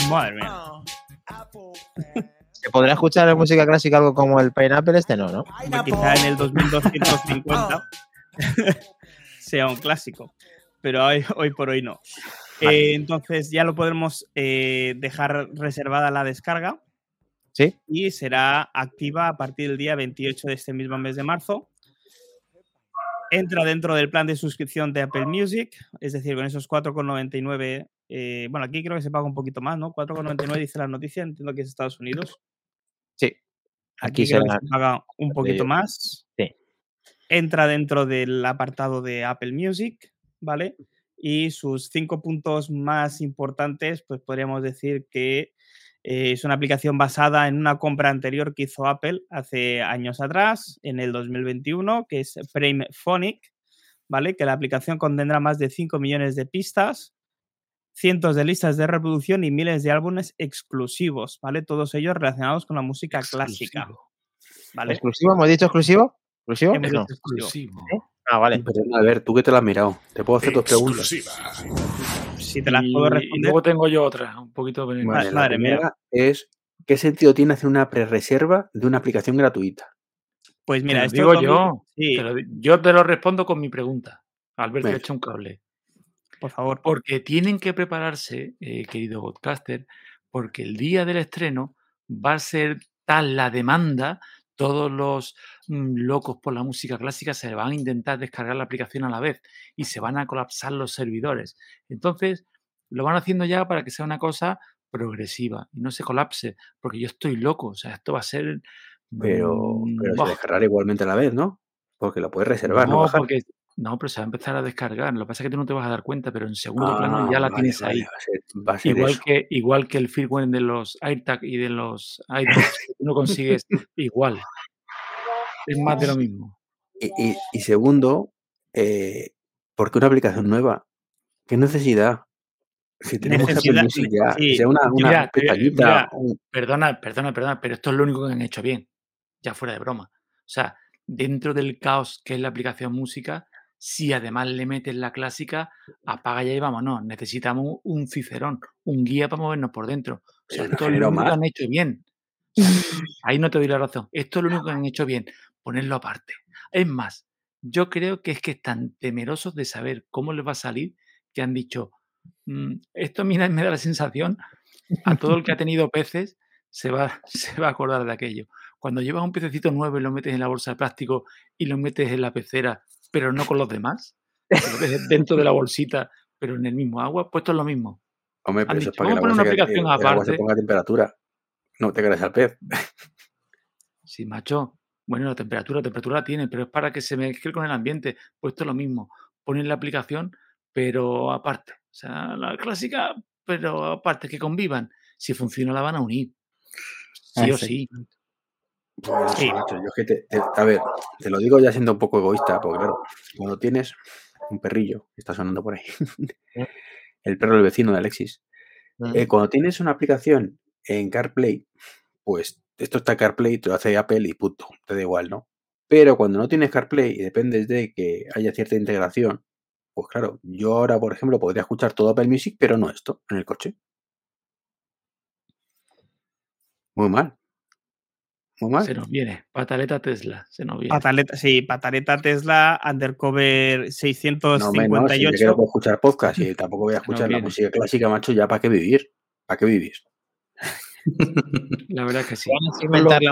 Madre mía. ¿Se podrá escuchar en música clásica algo como el Pineapple? Este no, ¿no? quizá en el 2250 *laughs* *laughs* sea un clásico, pero hoy, hoy por hoy no. Eh, entonces ya lo podremos eh, dejar reservada la descarga. Sí. Y será activa a partir del día 28 de este mismo mes de marzo entra dentro del plan de suscripción de Apple Music, es decir, con esos 4,99. Eh, bueno, aquí creo que se paga un poquito más, ¿no? 4,99 dice la noticia, entiendo que es Estados Unidos. Sí. Aquí, se, paga un poquito más. Sí. Entra dentro del apartado de Apple Music, ¿vale? Y sus cinco puntos más importantes, pues podríamos decir que eh, es una aplicación basada en una compra anterior que hizo Apple hace años atrás, en el 2021, que es Frame Phonic, ¿vale? Que la aplicación contendrá más de 5 millones de pistas, cientos de listas de reproducción y miles de álbumes exclusivos, ¿vale? Todos ellos relacionados con la música clásica. ¿Vale? ¿Exclusivo? ¿Hemos dicho exclusivo? ¿Exclusivo? exclusivo. Ah, vale. a ver, tú que te la has mirado, te puedo hacer tus preguntas. Si te las puedo responder. Y luego tengo yo otra, un poquito. Vale, Madre la primera es ¿qué sentido tiene hacer una pre-reserva de una aplicación gratuita? Pues mira, esto digo yo. yo te lo respondo con mi pregunta. Albert, te hecho un cable. Por favor. Porque tienen que prepararse, eh, querido podcaster, porque el día del estreno va a ser tal la demanda todos los mm, locos por la música clásica se van a intentar descargar la aplicación a la vez y se van a colapsar los servidores. Entonces, lo van haciendo ya para que sea una cosa progresiva y no se colapse, porque yo estoy loco, o sea, esto va a ser... Pero, pero se descargará igualmente a la vez, ¿no? Porque lo puedes reservar, ¿no? Porque, no, pero se va a empezar a descargar. Lo que pasa es que tú no te vas a dar cuenta, pero en segundo plano ya la ah, tienes ahí. igual, que, igual que el firmware de los AirTag y de los iPods, tú no consigues igual. Es más de lo mismo. Y, segundo, eh, ¿por qué una aplicación nueva? ¿Qué necesidad? Si tenemos necesidad, ya, sea una, una Perdona, perdona, perdona, pero esto es lo único que han hecho bien. Ya fuera de broma. O sea, dentro del caos que es la aplicación música, si además le metes la clásica, apaga ya y vámonos. Necesitamos un cicerón, un guía para movernos por dentro. O sea, esto es lo único que han hecho bien. *laughs* Ahí no te doy la razón. Esto es lo único que han hecho bien ponerlo aparte. Es más, Yo creo que es que están temerosos de saber cómo les va a salir que han dicho, "Mm, esto mira, me da la sensación, a todo el que ha *laughs* tenido peces se va, *laughs* se va a acordar de aquello. Cuando llevas un pececito nuevo y lo metes en la bolsa de plástico y lo metes en la pecera, pero no con los demás, *laughs* que dentro de la bolsita, pero en el mismo agua, pues esto es lo mismo. Hombre, pero eso es dicho, para que, una que aplicación el agua se aparte. ponga a temperatura. No te creas al pez. Sí, macho. Bueno, la temperatura, la temperatura la tiene, pero es para que se mezcle con el ambiente. Pues esto es lo mismo. Ponen la aplicación, pero aparte. O sea, la clásica, pero aparte, que convivan. Si funciona, la van a unir. Sí o sí. Sí. macho, yo es que te- te- a ver, te lo digo ya siendo un poco egoísta, porque claro, cuando tienes un perrillo que está sonando por ahí, *laughs* el perro del vecino de Alexis, Mm. eh, cuando tienes una aplicación en CarPlay, pues esto está CarPlay, te lo hace Apple y punto, te da igual, ¿no? Pero cuando no tienes CarPlay y dependes de que haya cierta integración, pues claro, yo ahora, por ejemplo, podría escuchar todo Apple Music, pero no esto, en el coche. Muy mal. Muy mal. Se nos viene. Pataleta Tesla. Se nos viene. Pataleta, sí, pataleta Tesla, Undercover No, hombre, no, 658. si yo quiero escuchar podcast y *laughs* tampoco voy a No escuchar la viene. música clásica, macho, ya para qué vivir. ¿Para qué vivir? La verdad es que sí. Van a inventar la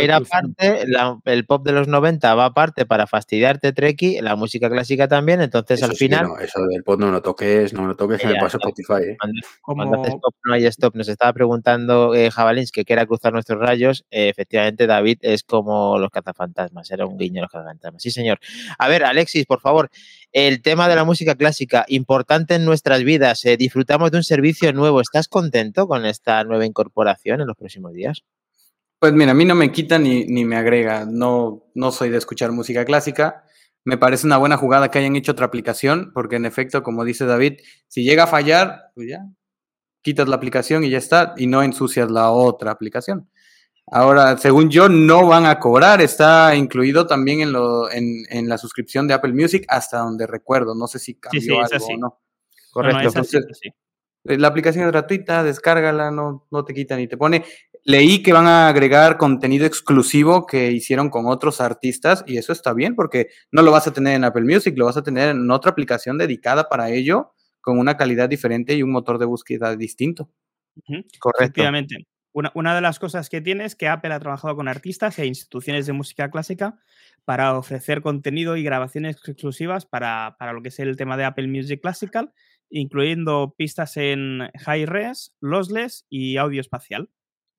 el aparte, la- pop de los 90 va aparte para fastidiarte, Treki, la música clásica también, entonces Eso al sí final, no, eso del pod no lo toques, no lo toques, que Ya me pasa. Spotify, ¿eh? cuando, cuando haces Como, stop no hay stop, nos estaba preguntando eh, Jabalins que quiera cruzar nuestros rayos, eh, efectivamente David es como los cazafantasmas, era un guiño los cazafantasmas, sí señor. A ver, Alexis, por favor, el tema de la música clásica, importante en nuestras vidas, eh, disfrutamos de un servicio nuevo, ¿estás contento con esta nueva incorporación en los próximos días? Pues mira, a mí no me quita ni, ni me agrega. No, no soy de escuchar música clásica. Me parece una buena jugada que hayan hecho otra aplicación, porque en efecto, como dice David, si llega a fallar, pues ya, quitas la aplicación y ya está, y no ensucias la otra aplicación. Ahora, según yo, no van a cobrar, está incluido también en, lo, en, en la suscripción de Apple Music, hasta donde recuerdo. No sé si cambió sí, algo así. o no. no, no, Correcto. así, entonces-. Eh, La aplicación es gratuita, descárgala, no, no te quita ni te pone. Leí que van a agregar contenido exclusivo que hicieron con otros artistas y eso está bien porque no lo vas a tener en Apple Music, lo vas a tener en otra aplicación dedicada para ello, con una calidad diferente y un motor de búsqueda distinto. Correcto. Efectivamente. Una, de las cosas que tiene es que Apple ha trabajado con artistas e instituciones de música clásica para ofrecer contenido y grabaciones exclusivas para, para lo que es el tema de Apple Music Classical, incluyendo pistas en high res, lossless y audio espacial.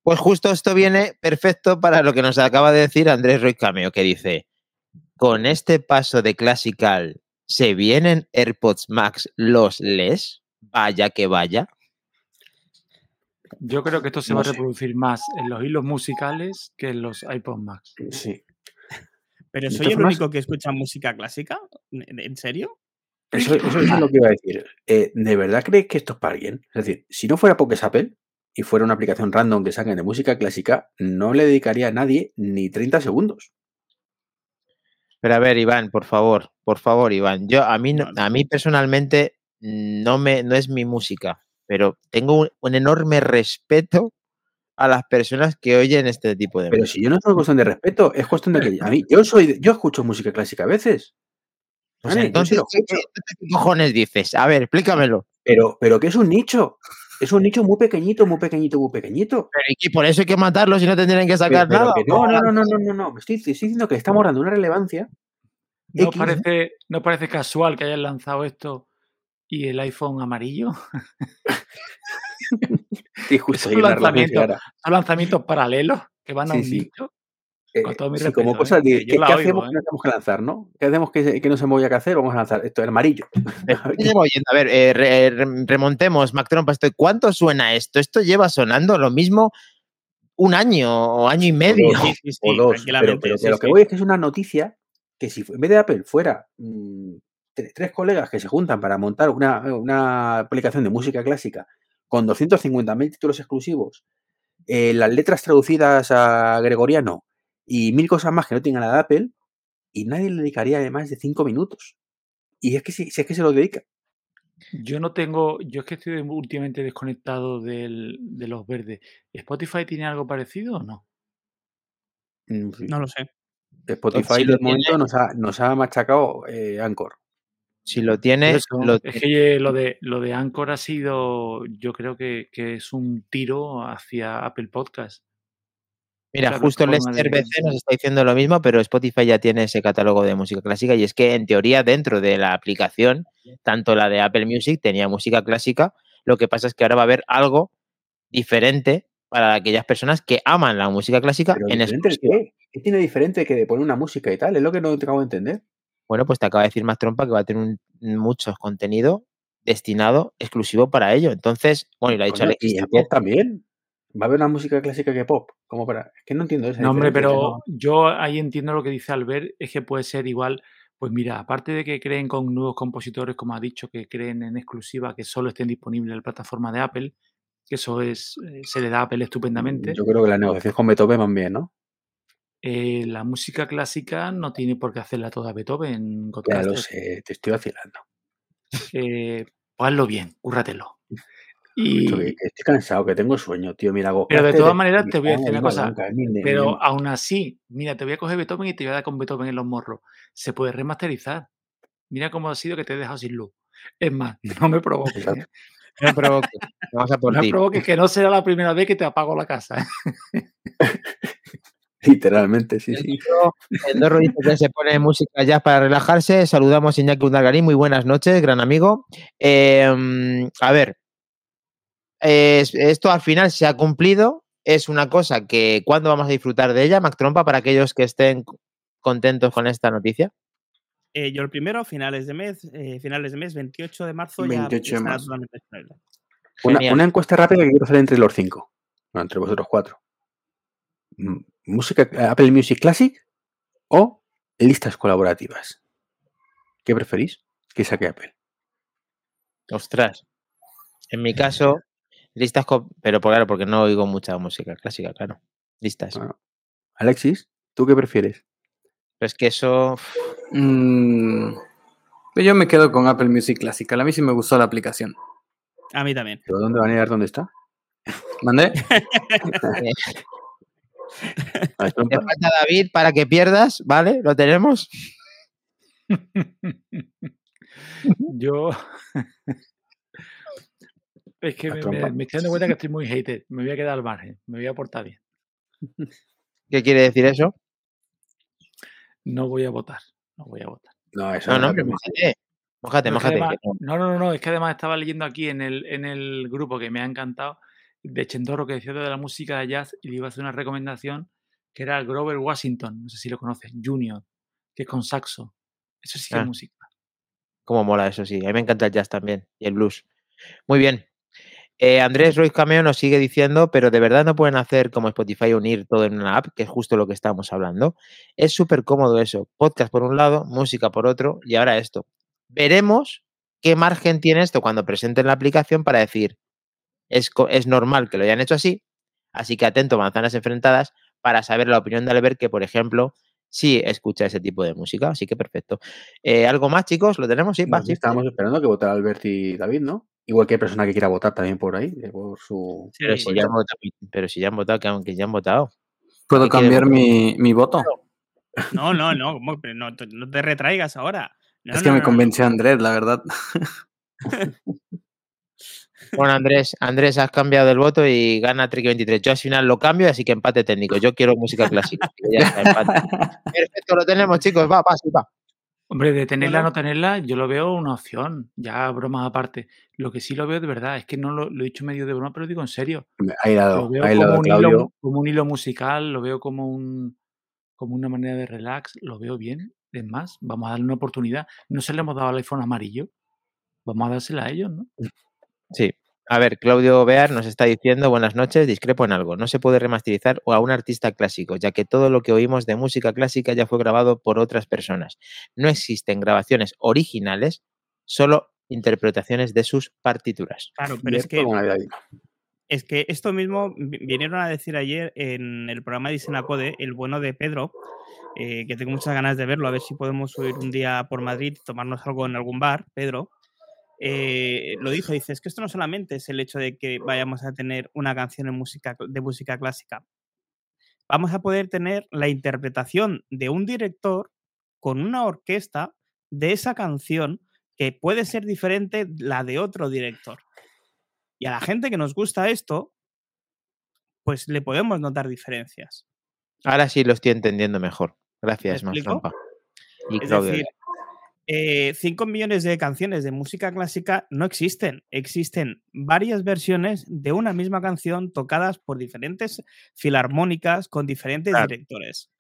Pues justo esto viene perfecto para lo que nos acaba de decir Andrés Roy Cameo, que dice, con este paso de Classical, ¿se vienen AirPods Max los les? Vaya que vaya. Yo creo que esto se No va a reproducir más en los hilos musicales que en los iPod Max. Sí. Pero ¿soy el formas- único que escucha música clásica? ¿En serio? Eso, eso es lo que iba a decir. Eh, ¿De verdad creéis que esto es para alguien? Es decir, si no fuera porque es Apple y fuera una aplicación random que saquen de música clásica, no le dedicaría a nadie ni 30 segundos. Pero a ver, Iván, por favor, por favor, Iván. Yo a mí, a mí personalmente no me, no es mi música, pero tengo un, un enorme respeto a las personas que oyen este tipo de Pero música. si yo no es cuestión de respeto, es cuestión de que a mí, yo soy, yo escucho música clásica a veces. Pues Vale, entonces, ¿qué, escucho. qué- qué cojones dices? A ver, explícamelo. Pero, pero que es un nicho. Es un nicho muy pequeñito, muy pequeñito, muy pequeñito. Pero ¿y por eso hay que matarlos y no tendrían que sacar pero nada. que no, no, no, no, no, no, no. Estoy, estoy diciendo que estamos dando una relevancia. ¿No X, parece, ¿No parece casual que hayan lanzado esto y el iPhone amarillo? *laughs* Sí, justo Son lanzamientos, clara. son lanzamientos paralelos que van a Sí, un sí. nicho. Eh, Con todo mi sí, respeto, como ¿eh? cosas de Que ¿qué, oigo, hacemos ¿eh? que no tenemos que lanzar, no? ¿Qué hacemos que, que no sabemos ya qué hacer? Vamos a lanzar esto, el amarillo. *laughs* A ver. A eh, re- re- remontemos, Mac estoy. ¿Cuánto suena esto? Esto lleva sonando lo mismo un año o año y medio. dos. Sí, sí, sí, o dos. Pero, pero lo que sí. voy es que es una noticia que si en vez de Apple fuera mm, tres colegas que se juntan para montar una, una aplicación de música clásica con 250.000 títulos exclusivos, eh, las letras traducidas a gregoriano y mil cosas más que no tengan la de Apple, y nadie le dedicaría más de cinco minutos. Y es que si, si es que se lo dedica. Yo no tengo, yo es que estoy últimamente desconectado del- de los verdes. ¿Spotify tiene algo parecido o no? Mm, sí. No lo sé. Spotify Si de momento nos ha, nos ha machacado eh, Anchor. Si lo tienes, Eso, lo- es que lo de, lo de Anchor ha sido, yo creo que, que es un tiro hacia Apple Podcast. Mira, justo Lester BC nos está diciendo lo mismo, pero Spotify ya tiene ese catálogo de música clásica y es que en teoría dentro de la aplicación, tanto la de Apple Music tenía música clásica, lo que pasa es que ahora va a haber algo diferente para aquellas personas que aman la música clásica Pero en ¿diferente de exclusiva. qué? ¿Qué tiene diferente que de poner una música y tal? Es lo que no te acabo de entender. Bueno, pues te acaba de decir más trompa que va a tener un, mucho contenido destinado exclusivo para ello. Entonces, bueno, y lo ha dicho Coño, Alexis y el también. pop también. Va a haber una música clásica que pop. Como para... Es que no entiendo esa No, hombre, pero yo ahí entiendo lo que dice Albert, es que puede ser igual, pues mira, aparte de que creen con nuevos compositores, como ha dicho, que creen en exclusiva, que solo estén disponibles en la plataforma de Apple, que eso es, eh, se le da a Apple estupendamente. Yo creo que las negociaciones con Beethoven van bien, ¿no? Eh, la música clásica no tiene por qué hacerla toda Beethoven, Ya lo sé, te estoy vacilando. Eh, pues hazlo bien, cúrratelo. Que- Y, que estoy cansado, que tengo sueño, tío. Mira, pero de todas maneras te voy a decir una cosa, Blanca, pero aún así, mira, te voy a coger Beethoven y te voy a dar con Beethoven en los morros. Se puede remasterizar. Mira cómo ha sido que te he dejado sin luz. Es más, *laughs* no me provoques. ¿eh? No me provoques, vamos a *laughs* por No me provoques que no será la primera vez que te apago la casa. *laughs* Literalmente, sí, sí. Endorro dice que se pone música ya para relajarse. Saludamos a Iñaki Undargarín. Muy buenas noches, gran amigo. Eh, a ver, es- esto al final se ha cumplido. Es una cosa que, ¿cuándo vamos a disfrutar de ella, Mac Trompa, para aquellos que estén contentos con esta noticia? Eh, yo el primero, finales de mes, eh, finales de mes, 28 de marzo, 28 de marzo. Una, una encuesta rápida que quiero hacer entre los cinco. Bueno, entre vosotros cuatro. ¿Música eh, Apple Music Classic o listas colaborativas? ¿Qué preferís? Que saque Apple. Ostras. En mi caso, listas, co- pero por- claro, porque no oigo mucha música clásica, claro. Listas. Bueno, Alexis, ¿tú qué prefieres? Pero es que eso. Mm, yo me quedo con Apple Music Classical. A mí sí me gustó la aplicación. A mí también. ¿Pero dónde van a ir? ¿Dónde está? ¿Mandé? *laughs* *laughs* Te falta David para que pierdas, ¿vale? ¿Lo tenemos? *laughs* Yo. *laughs* es que me, trompa. me- me estoy dando cuenta que estoy muy hater. Me voy a quedar al margen. Me voy a portar bien. ¿Qué quiere decir eso? No voy a votar. No voy a votar. No, eso No, pero no. no, no, no, no, es que además estaba leyendo aquí en el, en el grupo que me ha encantado de Chendorro que decía de la música de jazz y le iba a hacer una recomendación que era Grover Washington, no sé si lo conoces, Junior, que es con saxo. Eso sí que Ah. es música. Cómo mola eso, sí. A mí me encanta el jazz también y el blues. Muy bien. Eh, Andrés Ruiz Cameo nos sigue diciendo, pero de verdad no pueden hacer como Spotify unir todo en una app, que es justo lo que estábamos hablando. Es súper cómodo eso. Podcast por un lado, música por otro y ahora esto. Veremos qué margen tiene esto cuando presenten la aplicación para decir, es, es normal que lo hayan hecho así, así que atento, manzanas enfrentadas, para saber la opinión de Albert, que por ejemplo, sí escucha ese tipo de música. Así que perfecto. Eh, ¿Algo más, chicos? ¿Lo tenemos? Sí, Pues sí. estábamos esperando que votara Albert y David, ¿no? Igual que hay persona que quiera votar también por ahí, eh, por su... Sí, Pero si, ya han votado, pero si ya han votado, que aunque ya han votado. ¿Puedo ¿Qué quiere cambiar mi, mi voto? No, no, no, ¿cómo? Pero no, te- no te retraigas ahora. No, es que no, me no. convenció Andrés, la verdad. *laughs* Bueno, Andrés, Andrés, has cambiado el voto y gana Tricky 23. Yo al final lo cambio, así que empate técnico. Yo quiero música clásica. Ya está, empate. *laughs* Perfecto, lo tenemos, chicos. Va, va, sí, va. Hombre, de tenerla o no tenerla, yo lo veo una opción. Ya bromas aparte. Lo que sí lo veo de verdad es que no lo, lo he dicho medio de broma, pero digo en serio. Ahí Lo lado, veo ahí como lado, un, hilo, Claudio. como un hilo musical, lo veo como un como una manera de relax, lo veo bien. Es más, vamos a darle una oportunidad. No se le hemos dado al iPhone amarillo. Vamos a dársela a ellos, ¿no? Sí. A ver, Claudio Bear nos está diciendo, buenas noches, discrepo en algo. No se puede remasterizar a un artista clásico, ya que todo lo que oímos de música clásica ya fue grabado por otras personas. No existen grabaciones originales, solo interpretaciones de sus partituras. Claro, pero es que, es que esto mismo vi- vinieron a decir ayer en el programa de Isenacode, el bueno de Pedro, eh, que tengo muchas ganas de verlo, a ver si podemos subir un día por Madrid y tomarnos algo en algún bar, Pedro. Eh, lo dijo, dice, es que esto no solamente es el hecho de que vayamos a tener una canción en música, de música clásica vamos a poder tener la interpretación de un director con una orquesta de esa canción que puede ser diferente la de otro director. Y a la gente que nos gusta esto, pues le podemos notar diferencias. Ahora sí lo estoy entendiendo mejor. Gracias, más Y es decir, 5 eh, millones de canciones de música clásica no existen. Existen varias versiones de una misma canción tocadas por diferentes filarmónicas con diferentes directores.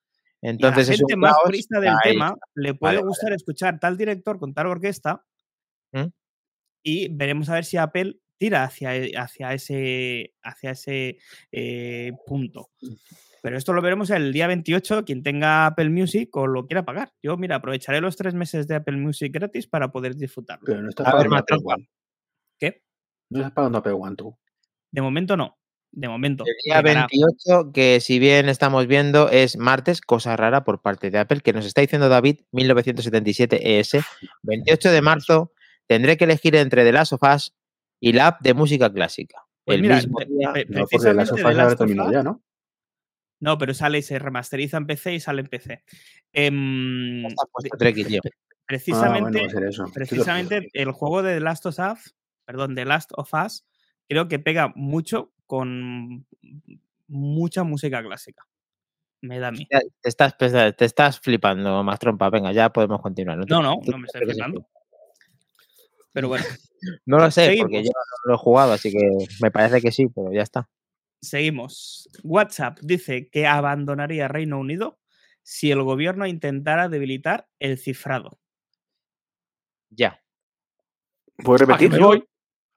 Entonces, a la gente más purista del tema le puede gustar escuchar tal director con tal orquesta ¿Mm? y veremos a ver si Apple tira hacia, e, hacia ese, hacia ese eh, punto. Pero esto lo veremos el día 28, quien tenga Apple Music o lo quiera pagar. Yo, mira, aprovecharé los tres meses de Apple Music gratis para poder disfrutarlo. Pero no estás pagando Apple One. ¿Qué? No estás pagando Apple One tú. De momento no. De momento. El día 28, que si bien estamos viendo, es martes, cosa rara por parte de Apple, que nos está diciendo David, 1977 ES. 28 de marzo, tendré que elegir entre The Last of Us y la app de música clásica. Pues el mismo día, no, porque Last of Us ya terminado ya, ¿no? No, pero sale y se remasteriza en PC y sale en PC. Eh, precisamente, ah, precisamente el juego de The Last of Us, perdón, The Last of Us, creo que pega mucho con mucha música clásica. Me da a mí. Te estás, te estás flipando, más trompa. Venga, ya podemos continuar. No, no, no, me estoy flipando. Pero bueno. *laughs* no lo sé, porque yo no lo he jugado, así que me parece que sí, pero ya está. Seguimos. WhatsApp dice que abandonaría Reino Unido si el gobierno intentara debilitar el cifrado. Ya. ¿Puedes repetir? ¿A que me voy?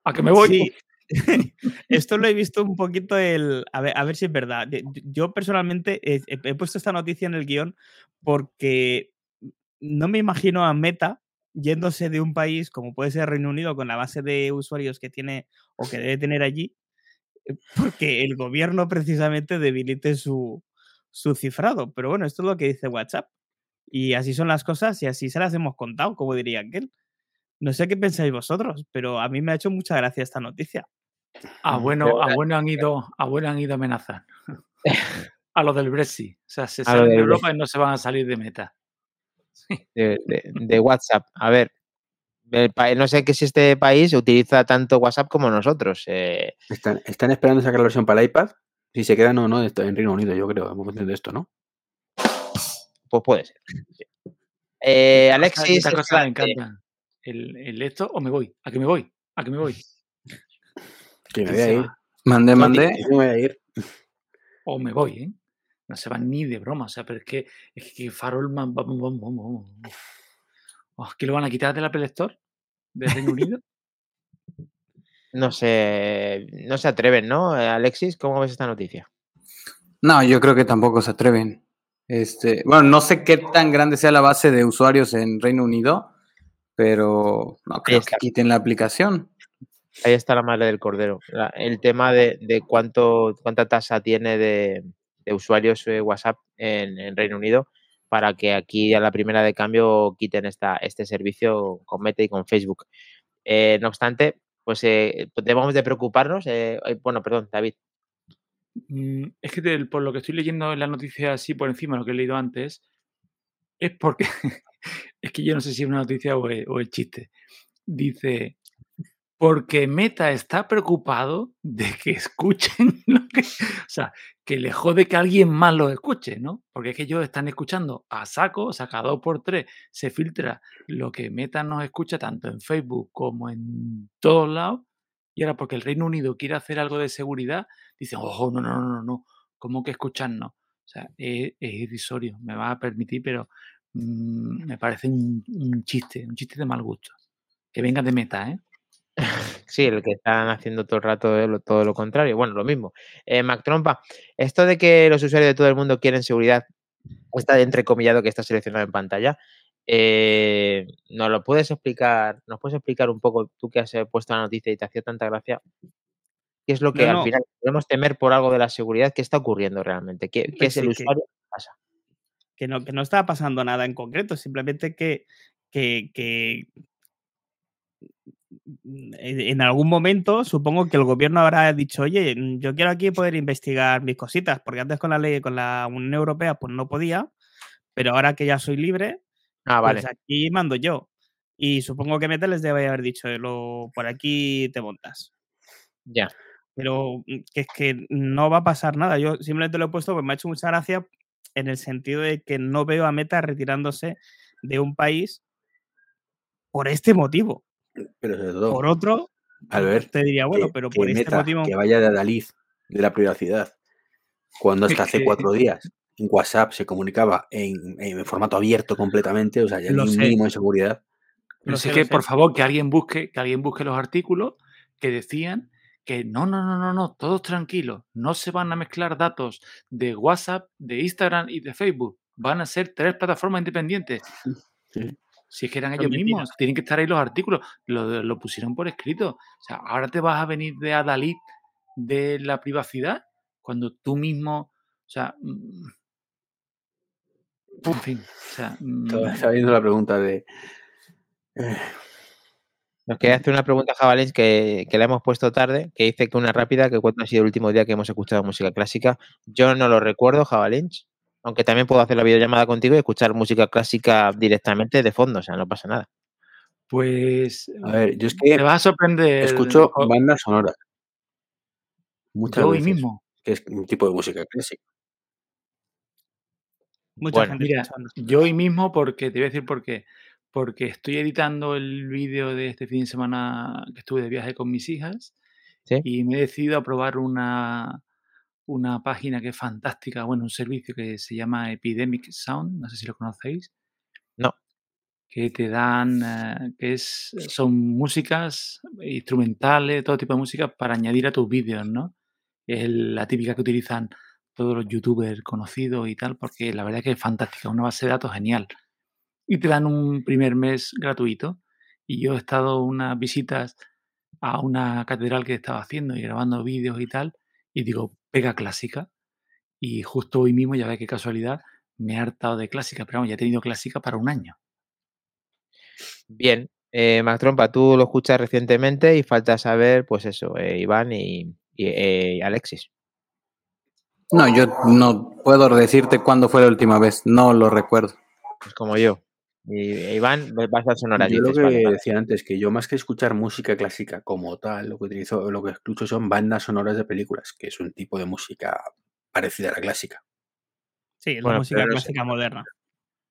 ¿A que me voy? Sí. *laughs* Esto lo he visto un poquito el. A ver, a ver si es verdad. Yo personalmente he, puesto esta noticia en el guion porque no me imagino a Meta yéndose de un país como puede ser Reino Unido con la base de usuarios que tiene o que debe tener allí, porque el gobierno precisamente debilite su, su cifrado. Pero bueno, esto es lo que dice WhatsApp. Y así son las cosas y así se las hemos contado, como diría aquel. No sé qué pensáis vosotros, pero a mí me ha hecho mucha gracia esta noticia. A bueno, a bueno han ido, a bueno han ido a amenazar. *laughs* a lo del Brexit. O sea, se salen de Europa y no se van a salir de meta. *laughs* De, WhatsApp. A ver, no sé qué si este país utiliza tanto WhatsApp como nosotros. Eh. Están, están, esperando sacar la versión para el iPad. Si se quedan o no en Reino Unido, yo creo, en de esto, ¿no? Pues puede ser. Eh, Alexis. Esta cosa me encanta el, esto o me voy. ¿A que me voy? ¿A que me voy? Que me voy a ir. Mandé, mandé. Me voy a ir. O me voy, ¿eh? No se van ni de broma. O sea, pero es que, es que Farol. Oh, ¿Que lo van a quitar del Apple Store? ¿De Reino Unido? no sé. No se atreven, ¿no? Alexis, ¿cómo ves esta noticia? No, yo creo que tampoco se atreven. Este, bueno, no sé qué tan grande sea la base de usuarios en Reino Unido, pero no creo que quiten la aplicación. Ahí está la madre del cordero. el tema de, cuánto, cuánta tasa tiene de, usuarios de WhatsApp en, Reino Unido para que aquí a la primera de cambio quiten esta, este servicio con Meta y con Facebook. Eh, no obstante, pues eh, debemos de preocuparnos. Eh, bueno, perdón, David. Mm, es que por lo que estoy leyendo en la noticia así por encima, lo que he leído antes, es porque *laughs* es que yo no sé si es una noticia o es, chiste. Dice, porque Meta está preocupado de que *laughs* escuchen lo que. O sea, que le jode que alguien más lo escuche, ¿no? Porque es que ellos están escuchando a saco, sacado por tres, se filtra lo que Meta nos escucha tanto en Facebook como en todos lados. Y ahora, porque el Reino Unido quiere hacer algo de seguridad, dicen, ojo, no, no, no, no, ¿cómo que escucharnos? O sea, es, irrisorio, me va a permitir, pero Mm, me parece un, chiste, un chiste de mal gusto. Que venga de meta, ¿eh? Sí, el que están haciendo todo el rato todo lo contrario. Bueno, lo mismo. Eh, Mac Trompa, esto de que los usuarios de todo el mundo quieren seguridad, está entrecomillado que está seleccionado en pantalla. Eh, ¿Nos lo puedes explicar? ¿Nos puedes explicar un poco, tú que has eh, puesto la noticia y te hacía tanta gracia? ¿Qué es lo que al final podemos temer por algo de la seguridad? ¿Qué está ocurriendo realmente? ¿Qué, pues es el usuario? ¿Qué pasa? que no, que no estaba pasando nada en concreto, simplemente que, que, en algún momento supongo que el gobierno habrá dicho, oye, yo quiero aquí poder investigar mis cositas, porque antes con la ley, con la Unión Europea, pues no podía, pero ahora que ya soy libre, Ah, vale. pues aquí mando yo. Y supongo que Meta les debe haber dicho, lo, por aquí te montas. Ya. Pero mm, que es que no va a pasar nada. Yo simplemente lo he puesto, pues me ha hecho mucha gracia en el sentido de que no veo a Meta retirándose de un país por este motivo. Pero sobre todo, Por otro, Albert, te diría, bueno, que- pero que por este Meta, motivo. que vaya de Adalid, de la privacidad, cuando hasta hace cuatro días en WhatsApp se comunicaba en, en formato abierto completamente, o sea, ya ni un mínimo de seguridad. Pero sí sé, que, sé. por favor, que alguien busque, que alguien busque los artículos que decían que no, no, no, no, no, todos tranquilos, no se van a mezclar datos de WhatsApp, de Instagram y de Facebook. Van a ser tres plataformas independientes. *laughs* Sí. Si es que eran Son ellos mentiras. mismos, tienen que estar ahí los artículos. Lo, lo pusieron por escrito. O sea, ahora te vas a venir de Adalid de la privacidad cuando tú mismo, o sea, mm, en fin, o sea, mm, viendo la pregunta de. eh, Nos quería hacer una pregunta, Jabalins, que, que la hemos puesto tarde, que dice que una rápida, que cuándo ha sido el último día que hemos escuchado música clásica. Yo no lo recuerdo, Jabalins, aunque también puedo hacer la videollamada contigo y escuchar música clásica directamente de fondo, o sea, no pasa nada. pues a ver, yo es que te vas a sorprender. escucho o- bandas sonoras. Muchas yo hoy veces, mismo. Que es un tipo de música clásica. Mucha Bueno, gente Mira, yo hoy mismo, porque te voy a decir por qué. Porque estoy editando el vídeo de este fin de semana que estuve de viaje con mis hijas ¿Sí? y me he decidido a probar una, una página que es fantástica, bueno, un servicio que se llama Epidemic Sound, no sé si lo conocéis. No. Que te dan, eh, que es, son músicas instrumentales, todo tipo de música para añadir a tus vídeos, ¿no? Es la típica que utilizan todos los youtubers conocidos y tal, porque la verdad que es fantástica, una base de datos genial. Y te dan un primer mes gratuito. Y yo he estado unas visitas a una catedral que estaba haciendo y grabando vídeos y tal, y digo, pega clásica. Y justo hoy mismo, ya ve qué casualidad, me he hartado de clásica, pero vamos, ya he tenido clásica para un año. Bien, eh, Mac Trompa, tú lo escuchas recientemente y falta saber, pues eso, eh, Iván y, y, eh, Alexis. No, yo no puedo decirte cuándo fue la última vez, no lo recuerdo. Pues como yo. Y Iván, vas a sonar Yo lo que vale, vale. decía antes, que yo más que escuchar música clásica como tal, lo que utilizo, lo que escucho son bandas sonoras de películas, que es un tipo de música parecida a la clásica. Sí, es la Bueno, música pero no sé. clásica moderna.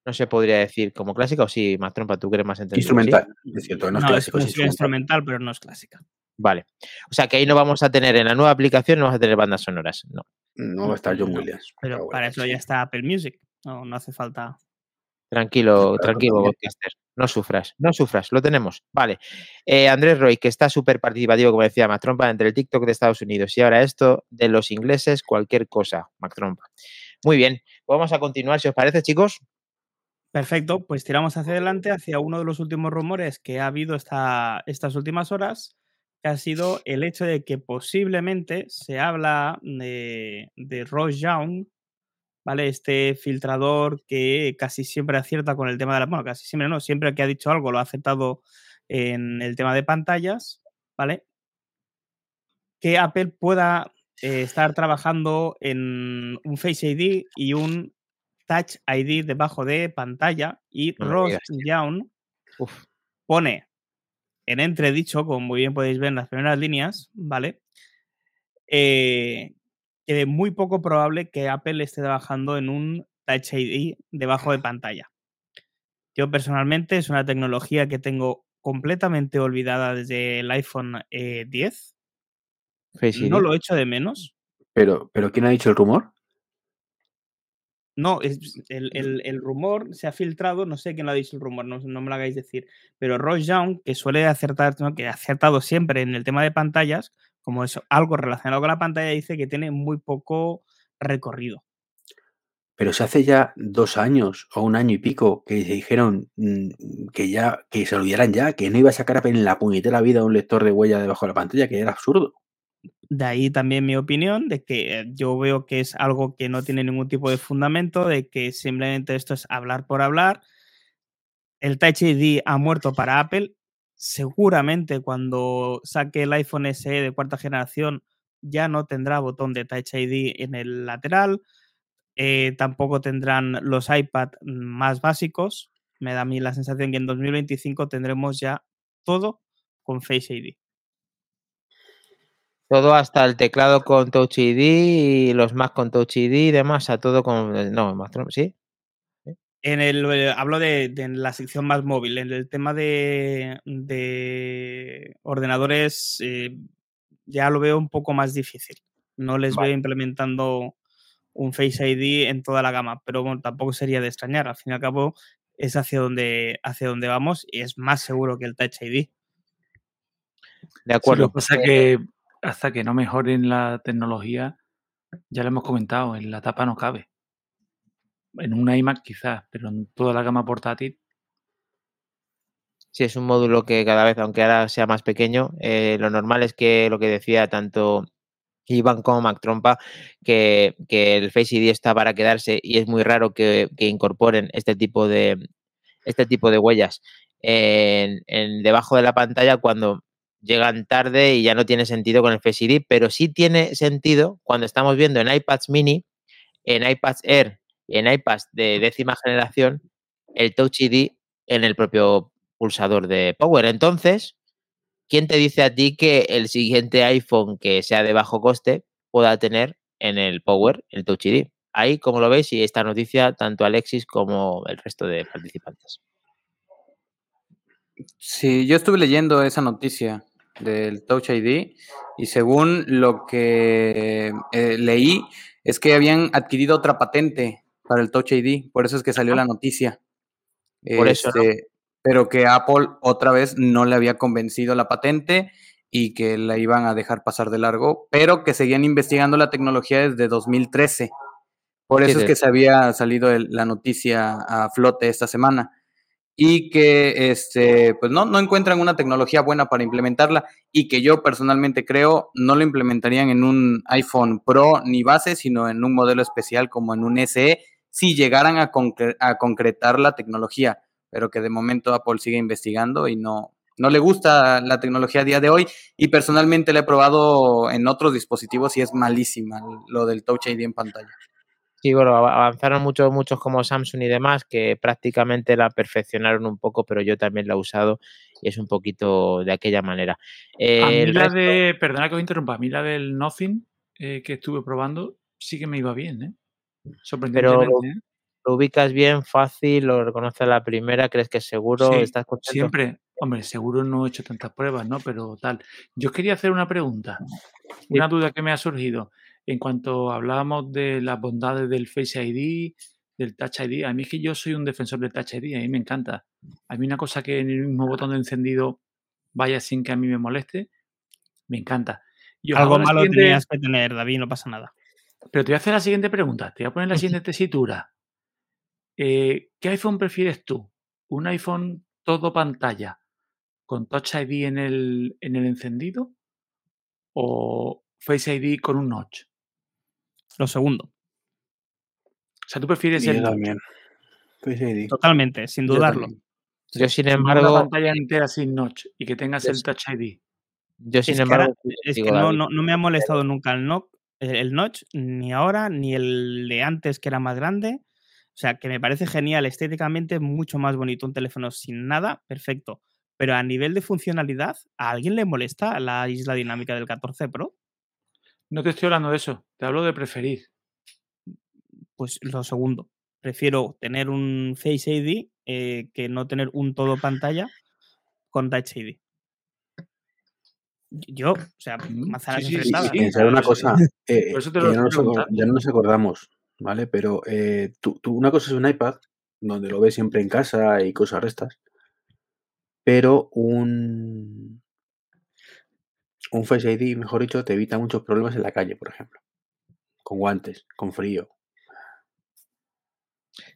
No se podría decir como clásica o sí, Mac Trompa, tú crees más entendido. ¿sí? Instrumental, es cierto, no, No, es clásico, es música instrumental. instrumental, pero no es clásica. Vale. O sea que ahí no vamos a tener, en la nueva aplicación no vamos a tener bandas sonoras. No. No va a estar John Williams. Pero para la eso ya está Apple Music. No, no hace falta. Tranquilo, tranquilo, podcaster. No sufras, no sufras, lo tenemos. Vale. Eh, Andrés Roy, que está súper participativo, como decía Mac Trompa, entre el TikTok de Estados Unidos y ahora esto de los ingleses, cualquier cosa, Mac Trompa. Muy bien, vamos a continuar, si os parece, chicos. Perfecto, pues tiramos hacia adelante hacia uno de los últimos rumores que ha habido esta, estas últimas horas, que ha sido el hecho de que posiblemente se habla de, de Ross Young, ¿vale? Este filtrador que casi siempre acierta con el tema de la... Bueno, casi siempre no, siempre que ha dicho algo lo ha aceptado en el tema de pantallas, ¿vale? Que Apple pueda eh, estar trabajando en un Face ID y un Touch ID debajo de pantalla y No Ross. Young pone en entredicho, como muy bien podéis ver en las primeras líneas, ¿vale? Eh, que es muy poco probable que Apple esté trabajando en un Touch ID debajo de pantalla. Yo personalmente es una tecnología que tengo completamente olvidada desde el iPhone eh, 10. Face ID. No lo echo de menos. Pero, pero ¿quién ha dicho el rumor? No, es, el, el- el rumor se ha filtrado, no sé quién lo ha dicho el rumor, no, no me lo hagáis decir, pero Ross Young, que suele acertar, ¿no? que ha acertado siempre en el tema de pantallas, como es algo relacionado con la pantalla, dice que tiene muy poco recorrido. Pero se hace ya dos años o un año y pico que se dijeron mm, que ya, que se olvidaran ya, que no iba a sacar Apple en la puñetera vida un lector de huella debajo de la pantalla, que era absurdo. De ahí también mi opinión de que eh, yo veo que es algo que no tiene ningún tipo de fundamento, de que simplemente esto es hablar por hablar. El Touch ID ha muerto para Apple seguramente cuando saque el iPhone SE de cuarta generación ya no tendrá botón de Touch ID en el lateral. Eh, tampoco tendrán los iPad más básicos. Me da a mí la sensación que en 2025 tendremos ya todo con Face ID. Todo hasta el teclado con Touch ID y los Mac con Touch ID y demás, a todo con. No, ¿sí? En el, eh, hablo de, la sección más móvil. En el tema de, ordenadores eh, ya lo veo un poco más difícil. No les veo implementando un Face ID en toda la gama, pero bueno, tampoco sería de extrañar. Al fin y al cabo, es hacia donde, hacia donde vamos y es más seguro que el Touch ID. De acuerdo. lo que pasa que hasta que no mejoren la tecnología, ya lo hemos comentado, en la tapa no cabe. En un iMac quizás, pero en toda la gama portátil. Sí, es un módulo que cada vez, aunque ahora sea más pequeño, eh, lo normal es que lo que decía tanto Iván como Mac Trompa, que, el Face ID está para quedarse y es muy raro que, incorporen este tipo de, este tipo de huellas en, debajo de la pantalla cuando llegan tarde y ya no tiene sentido con el Face ID, pero sí tiene sentido cuando estamos viendo en iPads mini, en iPads Air en iPads de décima generación el Touch ID en el propio pulsador de Power. Entonces, ¿quién te dice a ti que el siguiente iPhone que sea de bajo coste pueda tener en el Power el Touch ID? Ahí, como lo veis, y esta noticia, tanto Alexis como el resto de participantes. Sí, yo estuve leyendo esa noticia del Touch ID y según lo que eh, leí es que habían adquirido otra patente para el Touch ID, por eso es que salió la noticia. Por eso. Este, pero que Apple otra vez no le había convencido la patente y que la iban a dejar pasar de largo, pero que seguían investigando la tecnología desde 2013. Por eso es que se había salido la noticia a flote esta semana y que este, pues no, no encuentran una tecnología buena para implementarla y que yo personalmente creo no lo implementarían en un iPhone Pro ni base, sino en un modelo especial como en un SE, si llegaran a, a concretar la tecnología, pero que de momento Apple sigue investigando y no, no le gusta la tecnología a día de hoy y personalmente la he probado en otros dispositivos y es malísima lo del Touch ID en pantalla. Sí, bueno, avanzaron muchos, muchos como Samsung y demás que prácticamente la perfeccionaron un poco, pero yo también la he usado y es un poquito de aquella manera. a mí la de, perdona que os interrumpa, a mí la del Nothing eh, que estuve probando sí que me iba bien, ¿eh? Sorprendentemente. Pero ¿eh? lo ubicas bien, fácil, lo reconoces a la primera, crees que seguro, estás contento. Siempre, hombre, seguro no he hecho tantas pruebas, ¿no? Pero tal. Yo quería hacer una pregunta, una duda que me ha surgido en cuanto hablábamos de las bondades del Face ID, del Touch ID, a mí es que yo soy un defensor del Touch ID, a mí me encanta. A mí una cosa que en el mismo botón de encendido vaya sin que a mí me moleste, me encanta. Algo malo tenías que tener, David, no pasa nada. Pero te voy a hacer la siguiente pregunta, te voy a poner la siguiente tesitura. Eh, ¿Qué iPhone prefieres tú? ¿Un iPhone todo pantalla con Touch ID en el, en el encendido? ¿O Face ID con un notch? Lo segundo. O sea, tú prefieres el. también. Totalmente, sin dudarlo. Yo, sin embargo. Una pantalla entera sin notch y que tengas el Touch ID. Yo, sin embargo. es que no, no, me ha molestado nunca el, no, el notch, ni ahora, ni el de antes que era más grande. O sea, que me parece genial estéticamente, mucho más bonito un teléfono sin nada, perfecto. Pero a nivel de funcionalidad, ¿a alguien le molesta la isla dinámica del 14 Pro? No te estoy hablando de eso, te hablo de preferir. Pues lo segundo. Prefiero tener un Face ID eh, que no tener un todo pantalla con Touch ID. Yo, o sea, manzanas sí, sí, sí, una cosa, eh, ya, no nos, acordamos, ¿vale? Pero eh, tú, una cosa es un iPad, donde lo ves siempre en casa y cosas restas, pero un, un Face ID, mejor dicho, te evita muchos problemas en la calle, por ejemplo. Con guantes, con frío.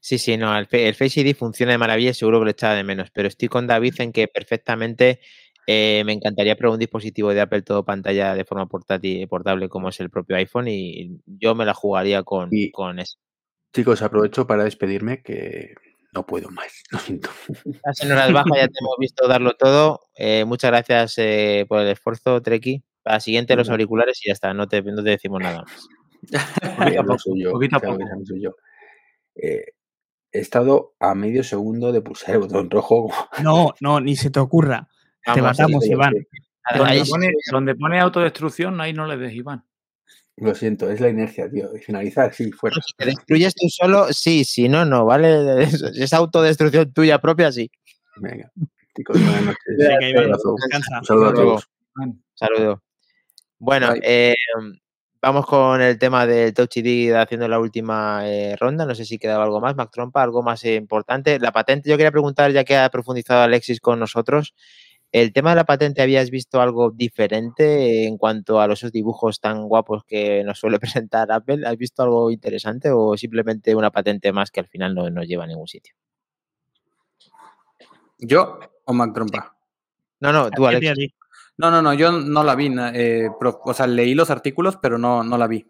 Sí, sí, no, el, Face ID funciona de maravilla, seguro que lo echaba de menos, pero estoy con David en que perfectamente eh, me encantaría probar un dispositivo de Apple todo pantalla de forma portátil, portable como es el propio iPhone y yo me la jugaría con, con eso. Chicos, aprovecho para despedirme que no puedo más, *laughs* lo siento. Las horas bajas ya te hemos visto darlo todo. Eh, muchas gracias eh, por el esfuerzo, Treki. Para la siguiente, los auriculares y ya está, no te, no te decimos nada más. *laughs* Poquito a poco, poquito a poco. Eh, he estado a medio segundo de pulsar el botón rojo. No, no, ni se te ocurra. Te matamos, Iván. Donde, pone, autodestrucción, ahí no le des, Iván. Lo siento, es la inercia, tío. finalizar, sí, fuera. Si te destruyes tú solo, sí, si no, no, ¿vale? *laughs* Es autodestrucción tuya propia, sí. Venga. Chicos, buenas noches. *laughs* Saludos a todos. Saludos. Bueno, eh, vamos con el tema del Touch ID haciendo la última eh, ronda. No sé si quedaba algo más, Mac Trompa, algo más importante. La patente, yo quería preguntar, ya que ha profundizado Alexis con nosotros, ¿El tema de la patente habías visto algo diferente en cuanto a esos dibujos tan guapos que nos suele *laughs* presentar Apple? ¿Has visto algo interesante o simplemente una patente más que al final no nos lleva a ningún sitio? ¿Yo o Mac Trompa? No, no, tú, Alex. No, no, no, yo no la vi. Eh, o sea, leí los artículos, pero no, no la vi.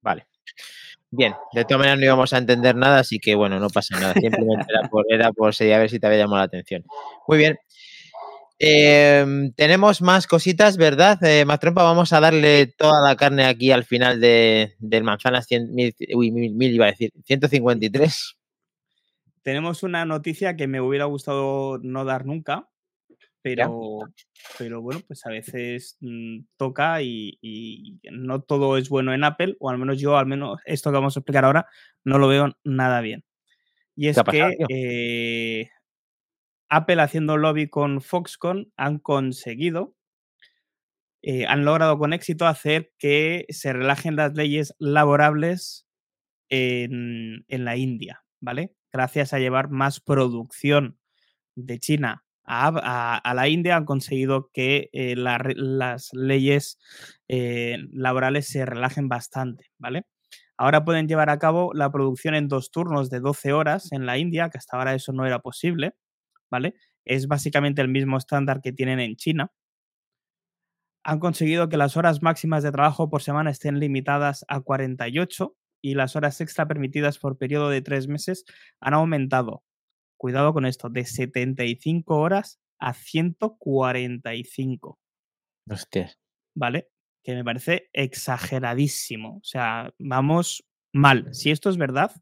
Vale. Bien, de todas maneras no íbamos a entender nada, así que bueno, no pasa nada. Simplemente era por, era por a ver si te había llamado la atención. Muy bien. Em, tenemos más cositas, ¿verdad? Eh, Trompa, vamos a darle toda la carne aquí al final de, del Manzanas 100, uy, mil, iba a decir, 153. Tenemos una noticia que me hubiera gustado no dar nunca, pero, pero bueno, pues a veces mm, toca y, no todo es bueno en Apple, o al menos yo, al menos esto que vamos a explicar ahora, no lo veo nada bien. Y es que eh, Apple haciendo lobby con Foxconn han conseguido, eh, han logrado con éxito hacer que se relajen las leyes laborables en, la India, ¿vale? Gracias a llevar más producción de China a, la India han conseguido que eh, las leyes eh, laborales se relajen bastante, ¿vale? Ahora pueden llevar a cabo la producción en dos turnos de 12 horas en la India, que hasta ahora eso no era posible. ¿Vale? Es básicamente el mismo estándar que tienen en China. Han conseguido que las horas máximas de trabajo por semana estén limitadas a 48 y las horas extra permitidas por periodo de tres meses han aumentado. Cuidado con esto, de 75 horas a 145. Hostia. ¿Vale? Que me parece exageradísimo. O sea, vamos mal. Si esto es verdad,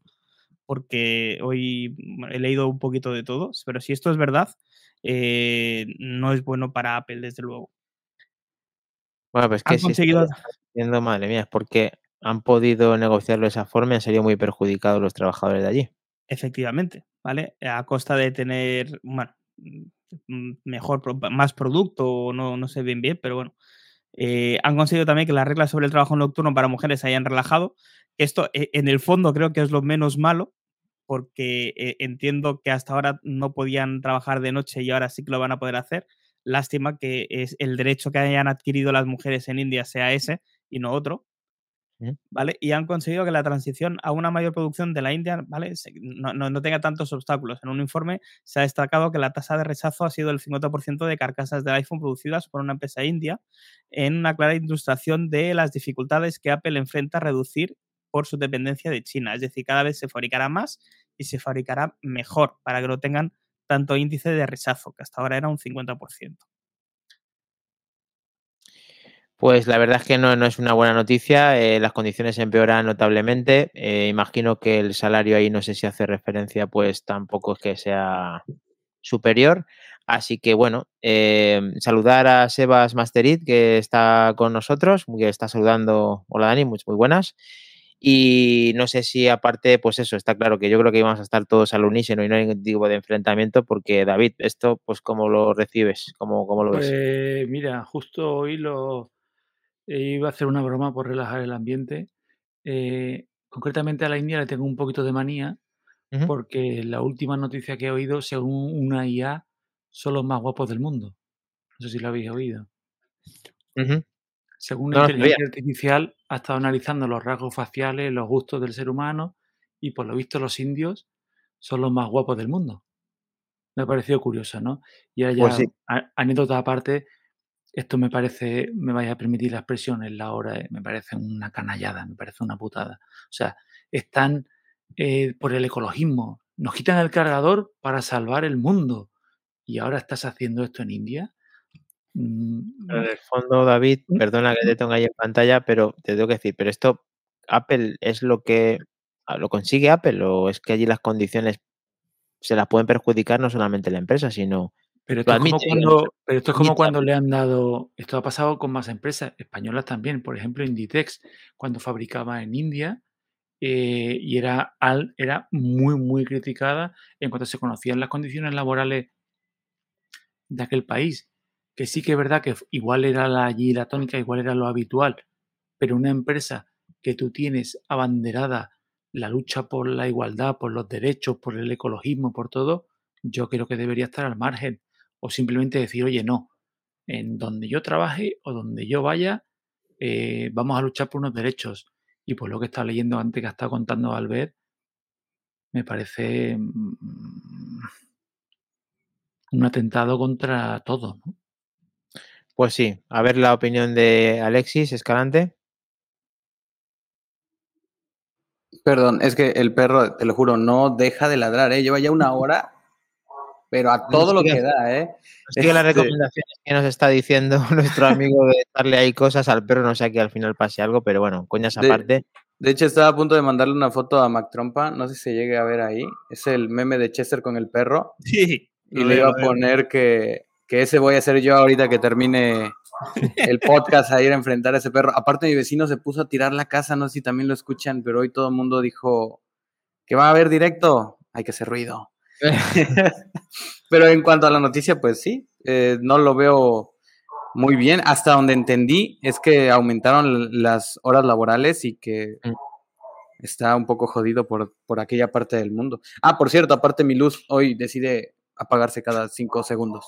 porque hoy he leído un poquito de todo, pero si esto es verdad, eh, no es bueno para Apple, desde luego. Bueno, pues que si está madre mía, es porque han podido negociarlo de esa forma y han salido muy perjudicados los trabajadores de allí. Efectivamente, ¿vale? A costa de tener, bueno, mm, mejor, más producto, no, no sé bien bien, pero bueno. Eh, han conseguido también que las reglas sobre el trabajo nocturno para mujeres se hayan relajado, esto e, en el fondo creo que es lo menos malo, porque eh, entiendo que hasta ahora no podían trabajar de noche y ahora sí que lo van a poder hacer. Lástima que es el derecho que hayan adquirido las mujeres en India sea ese y no otro. ¿Vale? Y han conseguido que la transición a una mayor producción de la India, ¿vale? No, tenga tantos obstáculos. En un informe se ha destacado que la tasa de rechazo ha sido el 50% de carcasas del iPhone producidas por una empresa india, en una clara ilustración de las dificultades que Apple enfrenta a reducir por su dependencia de China. Es decir, cada vez se fabricará más y se fabricará mejor para que no tengan tanto índice de rechazo, que hasta ahora era un 50%. Pues la verdad es que no, es una buena noticia. Eh, las condiciones empeoran notablemente. Eh, imagino que el salario ahí, no sé si hace referencia, pues tampoco es que sea superior. Así que bueno, eh, saludar a Sebas Masterit, que está con nosotros, que está saludando. Hola Dani, muy, muy buenas. Y no sé si aparte, pues eso, está claro que yo creo que íbamos a estar todos al unísono y no hay ningún tipo de enfrentamiento, porque David, esto, pues ¿cómo lo recibes? ¿Cómo, cómo lo ves? Pues mira, justo hoy lo, iba a hacer una broma por relajar el ambiente. Eh, concretamente a la India le tengo un poquito de manía porque la última noticia que he oído, según una IA, son los más guapos del mundo. No sé si lo habéis oído. Según la inteligencia artificial, ha estado analizando los rasgos faciales, los gustos del ser humano y por lo visto los indios son los más guapos del mundo. Me ha parecido curioso, ¿no? Y ahora pues ya, anécdota aparte, esto me parece, me vaya a permitir la expresión en la hora, me parece una canallada, me parece una putada. O sea, están eh, por el ecologismo, nos quitan el cargador para salvar el mundo. Y ahora estás haciendo esto en India. Mm, en el fondo, David, ¿Mm? perdona que te tenga ahí en pantalla, pero te tengo que decir, pero esto, Apple es lo que lo consigue Apple o es que allí las condiciones se las pueden perjudicar no solamente la empresa, sino Pero esto, es como cuando, pero esto es como cuando le han dado, esto ha pasado con más empresas españolas también, por ejemplo Inditex, cuando fabricaba en India eh, y era, al- era muy, muy criticada en cuanto se conocían las condiciones laborales de aquel país, que sí que es verdad que igual era la, allí la tónica, igual era lo habitual, pero una empresa que tú tienes abanderada la lucha por la igualdad, por los derechos, por el ecologismo, por todo, yo creo que debería estar al margen o simplemente decir, oye, no, en donde yo trabaje o donde yo vaya, eh, vamos a luchar por unos derechos. Y por lo que estaba leyendo antes que ha estado contando Albert, me parece mm, un atentado contra todo. ¿no? Pues sí, a ver la opinión de Alexis Escalante. Perdón, es que el perro, te lo juro, no deja de ladrar, ¿eh? Lleva ya una *laughs* hora, pero a todo lo que da, ¿eh? Nos sigue las Este- recomendaciones que nos está diciendo *laughs* nuestro amigo de darle ahí cosas al perro, no sé que al final pase algo, pero bueno, coñas aparte. De hecho, estaba a punto de mandarle una foto a Mac Trompa, no sé si se llegue a ver ahí. Es el meme de Chester con el perro. Sí. Y le iba a poner que, que ese voy a hacer yo ahorita que termine *laughs* el podcast a ir a enfrentar a ese perro. Aparte, mi vecino se puso a tirar la casa, no sé si también lo escuchan, pero hoy todo el mundo dijo que va a haber directo, hay que hacer ruido. *laughs* pero en cuanto a la noticia, pues sí, eh, no lo veo muy bien. Hasta donde entendí es que aumentaron las horas laborales y que Mm. está un poco jodido por, por aquella parte del mundo. Ah, por cierto, aparte mi luz hoy decide apagarse cada cinco segundos.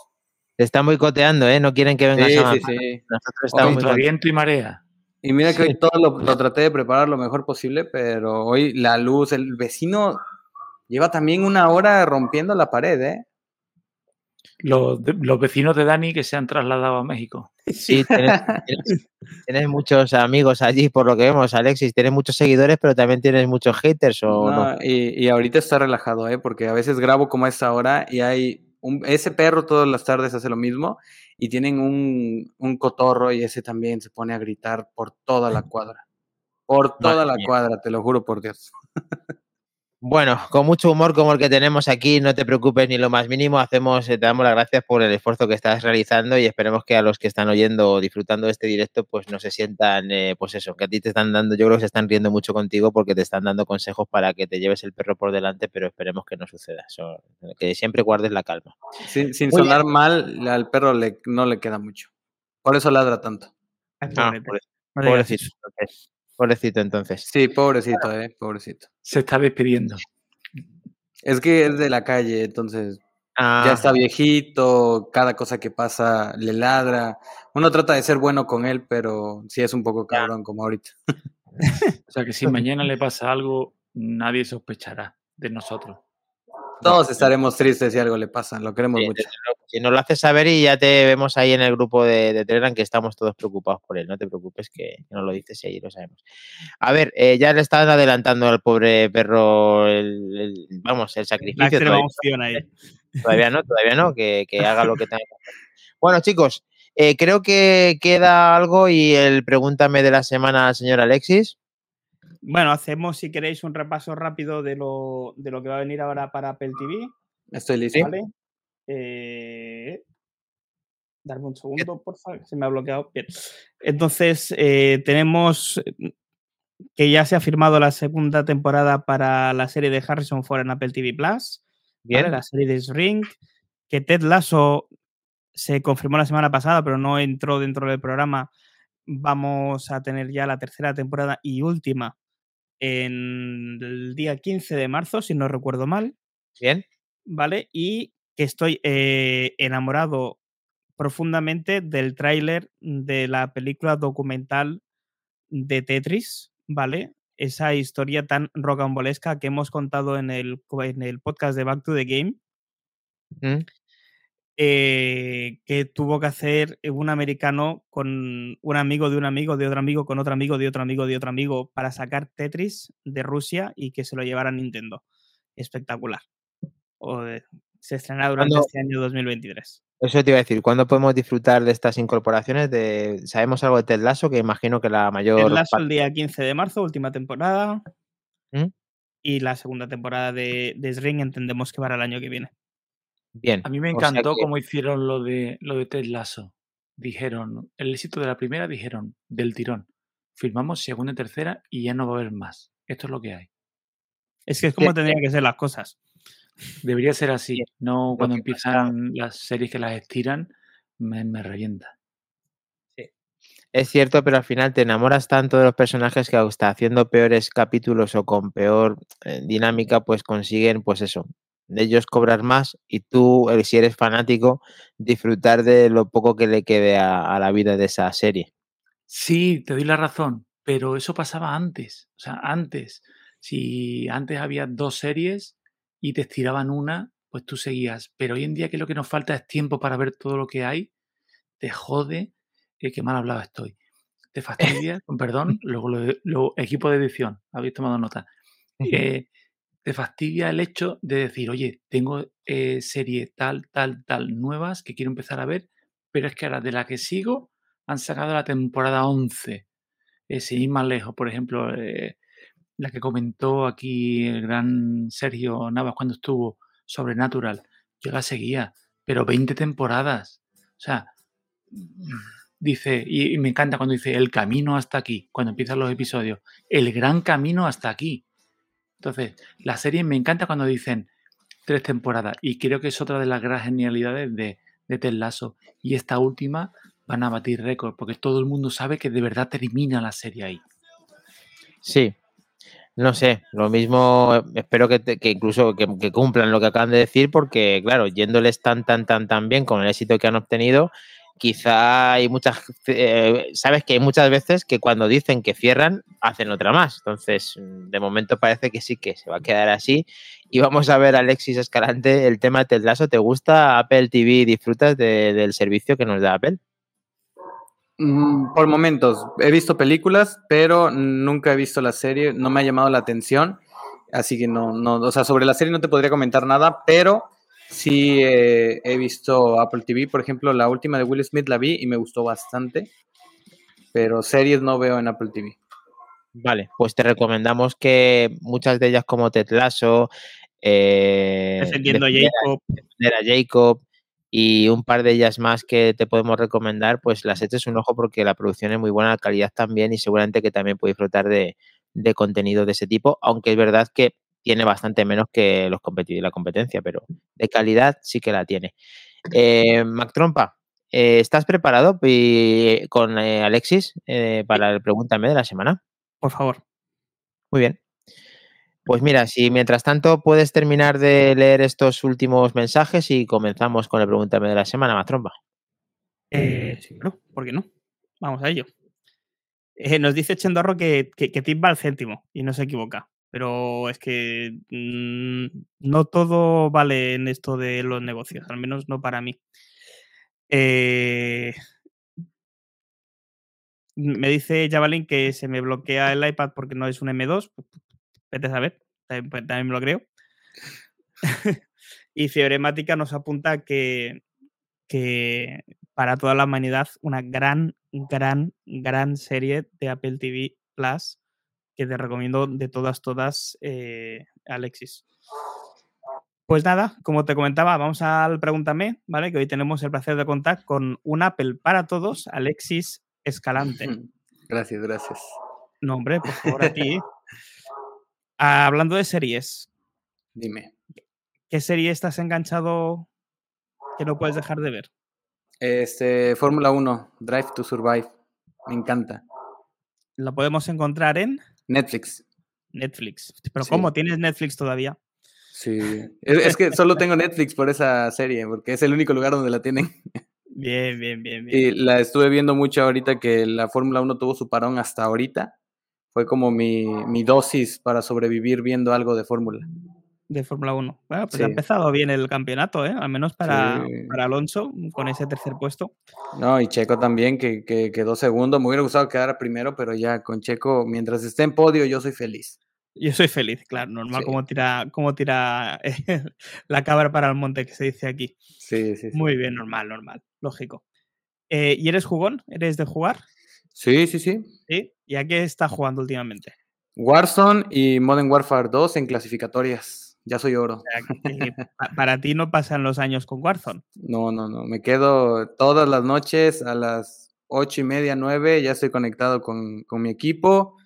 Te están boicoteando, ¿eh? No quieren que vengas Sí, a sí, sí. Nosotros estamos muy Contra viento y marea. Y mira que Sí. hoy todo lo, lo traté de preparar lo mejor posible, pero hoy la luz, el vecino lleva también una hora rompiendo la pared, ¿eh? Los, vecinos de Dani que se han trasladado a México. Sí, tienes, tienes- tienes muchos amigos allí, por lo que vemos, Alexis. Tienes muchos seguidores, pero también tienes muchos haters, ¿o no? No, y, y ahorita está relajado, ¿eh? Porque a veces grabo como a esta hora y hay un, ese perro todas las tardes hace lo mismo y tienen un, un cotorro y ese también se pone a gritar por toda la cuadra. Por toda Madre la mía. cuadra, te lo juro por Dios. *laughs* Bueno, con mucho humor como el que tenemos aquí, no te preocupes ni lo más mínimo. Hacemos, eh, te damos las gracias por el esfuerzo que estás realizando y esperemos que a los que están oyendo o disfrutando de este directo, pues no se sientan, eh, pues eso, que a ti te están dando, yo creo que se están riendo mucho contigo porque te están dando consejos para que te lleves el perro por delante, pero esperemos que no suceda. Eso, que siempre guardes la calma. Sin, sonar mal, al perro le, no le queda mucho. Por eso ladra tanto. Ah, pobre- No digas pobrecito, entonces. Sí, pobrecito, eh, pobrecito. Se está despidiendo. Es que es de la calle, entonces Ah, ya está viejito, cada cosa que pasa le ladra. Uno trata de ser bueno con él, pero sí es un poco cabrón como ahorita. O sea que si mañana le pasa algo, nadie sospechará de nosotros. Todos estaremos tristes si algo le pasa, lo queremos Sí, mucho. Si nos lo haces saber y ya te vemos ahí en el grupo de, de Telegram que estamos todos preocupados por él. No te preocupes que, que nos lo dices y ahí lo sabemos. A ver, eh, ya le están adelantando al pobre perro el, el- vamos, el La sacrificio. extrema Todavía, ahí. *laughs* todavía no, todavía no, que, que haga lo que tenga que hacer. Bueno, chicos, eh, creo que queda algo y el pregúntame de la semana al señor Alexis. Bueno, hacemos, si queréis, un repaso rápido de lo, de lo que va a venir ahora para Apple TV. Estoy listo. ¿Vale? Eh, darme un segundo, por favor, se me ha bloqueado. Bien. Entonces, eh, tenemos eh, que ya se ha firmado la segunda temporada para la serie de Harrison Ford en Apple TV Plus. Bien. ¿vale? La serie de Ring. Que Ted Lasso se confirmó la semana pasada, pero no entró dentro del programa. Vamos a tener ya la tercera temporada y última en el día 15 de marzo, si no recuerdo mal. Bien. ¿vale? Y que estoy eh, enamorado profundamente del tráiler de la película documental de Tetris, ¿vale? Esa historia tan rocambolesca que hemos contado en el, en el podcast de Back to the Game, Mm. eh, que tuvo que hacer un americano con un amigo de un amigo, de otro amigo, con otro amigo, de otro amigo, de otro amigo, para sacar Tetris de Rusia y que se lo llevara a Nintendo. Espectacular. o de- se estrenará durante este año 2023. Eso te iba a decir, ¿cuándo podemos disfrutar de estas incorporaciones? De, ¿Sabemos algo de Ted Lasso? Que imagino que la mayor El Lasso parte- el día 15 de marzo, última temporada. ¿Mm? Y la segunda temporada de, de Sring entendemos que para el año que viene. Bien. A mí me o sea encantó que- cómo hicieron lo de, lo de Ted Lasso. Dijeron, el éxito de la primera, dijeron, del tirón. Filmamos segunda y tercera y ya no va a haber más. Esto es lo que hay. Es que es como tendrían que ser las cosas. Debería ser así, no cuando pasa- empiezan las series que las estiran, me, me revienta. Es cierto, pero al final te enamoras tanto de los personajes que hasta haciendo peores capítulos o con peor eh, dinámica, pues consiguen, pues eso, de ellos cobrar más y tú, eh, si eres fanático, disfrutar de lo poco que le quede a, a la vida de esa serie. Sí, te doy la razón, pero eso pasaba antes. O sea, antes, si antes había dos series y te estiraban una, pues tú seguías. Pero hoy en día que lo que nos falta es tiempo para ver todo lo que hay, te jode, eh, que mal hablado estoy. Te fastidia, *laughs* con perdón, luego lo, lo- equipo de edición, habéis tomado nota. eh, te fastidia el hecho de decir, oye, tengo eh, serie tal, tal, tal, nuevas que quiero empezar a ver, pero es que ahora de la que sigo han sacado la temporada 11. Eh, sin ir más lejos, por ejemplo, eh, la que comentó aquí el gran Sergio Navas cuando estuvo sobre Natural, yo la seguía, pero 20 temporadas. O sea, dice, y, y me encanta cuando dice el camino hasta aquí, cuando empiezan los episodios, el gran camino hasta aquí. Entonces, la serie me encanta cuando dicen tres temporadas y creo que es otra de las grandes genialidades de, de Ted Lasso. Y esta última van a batir récord porque todo el mundo sabe que de verdad termina la serie ahí. Sí, no sé, lo mismo, eh, espero que, que incluso que, cumplan lo que acaban de decir, porque claro, yéndoles tan, tan, tan, tan bien con el éxito que han obtenido, quizá hay muchas, eh, sabes que hay muchas veces que cuando dicen que cierran, hacen otra más. Entonces, mm, de momento parece que sí que se va a quedar así. Y vamos a ver, Alexis Escalante, el tema de Ted ¿te gusta Apple TV? ¿Disfrutas de- del servicio que nos da Apple? Mm, Por momentos, he visto películas, pero nunca he visto la serie, no me ha llamado la atención, así que no, no, o sea, sobre la serie no te podría comentar nada, pero sí eh, he visto Apple TV, por ejemplo, la última de Will Smith la vi y me gustó bastante, pero series no veo en Apple TV. Vale, pues te recomendamos que muchas de ellas como Ted Lasso, eh, Defendiendo a Jacob. Defender a Jacob y un par de ellas más que te podemos recomendar, pues las eches un ojo porque la producción es muy buena, la calidad también y seguramente que también puedes disfrutar de, de contenido de ese tipo, aunque es verdad que tiene bastante menos que los competi- la competencia, pero de calidad sí que la tiene. Eh, Mac Trompa, eh, ¿estás preparado pi- con eh, Alexis eh, para el Pregúntame de la semana? Por favor. Muy bien. Pues mira, si mientras tanto puedes terminar de leer estos últimos mensajes y comenzamos con el Pregúntame de la semana, Matromba. Eh, sí, claro, ¿por qué no? Vamos a ello. Eh, nos dice Chendorro que, que, que Tim va al céntimo y no se equivoca. Pero es que mm, no todo vale en esto de los negocios, al menos no para mí. Eh, me dice Javelin que se me bloquea el iPad porque no es un M2. Vete a saber, también, pues, también me lo creo. y Fibremática nos apunta que, que para toda la humanidad una gran, gran, gran serie de Apple TV Plus que te recomiendo de todas, todas, eh, Alexis. Pues nada, como te comentaba, vamos al Pregúntame, ¿vale? Que hoy tenemos el placer de contar con un Apple para todos, Alexis Escalante. *laughs* Gracias, gracias. No, hombre, por favor, a ti. Ah, hablando de series, Dime. ¿qué serie estás enganchado que no puedes dejar de ver? Este, Fórmula 1, Drive to Survive. Me encanta. La podemos encontrar en Netflix. Netflix. Pero Sí. ¿cómo? ¿Tienes Netflix todavía? Sí. Es, es que solo tengo Netflix por esa serie, porque es el único lugar donde la tienen. Bien, bien, bien, bien. Y la estuve viendo mucho ahorita que la Fórmula 1 tuvo su parón hasta ahorita. Fue como mi, mi dosis para sobrevivir viendo algo de Fórmula. De Fórmula 1. Bueno, pues Sí. ha empezado bien el campeonato, ¿eh? Al menos para, Sí. para Alonso, con ese tercer puesto. No, y Checo también, que, que quedó segundo. Me hubiera gustado quedar primero, pero ya con Checo, mientras esté en podio, yo soy feliz. Yo soy feliz, claro, normal Sí. como tira, como tira *laughs* la cabra para el monte que se dice aquí. Sí, sí, sí. Muy bien, normal, normal, lógico. Eh, ¿Y eres jugón? ¿Eres de jugar? Sí, sí, sí. ¿Sí? ¿Y a qué estás jugando últimamente? Warzone y Modern Warfare 2 en clasificatorias. Ya soy oro. O sea, *laughs* para ti no pasan los años con Warzone. No, no, no. Me quedo todas las noches a las ocho y media, nueve. Ya estoy conectado con, con mi equipo.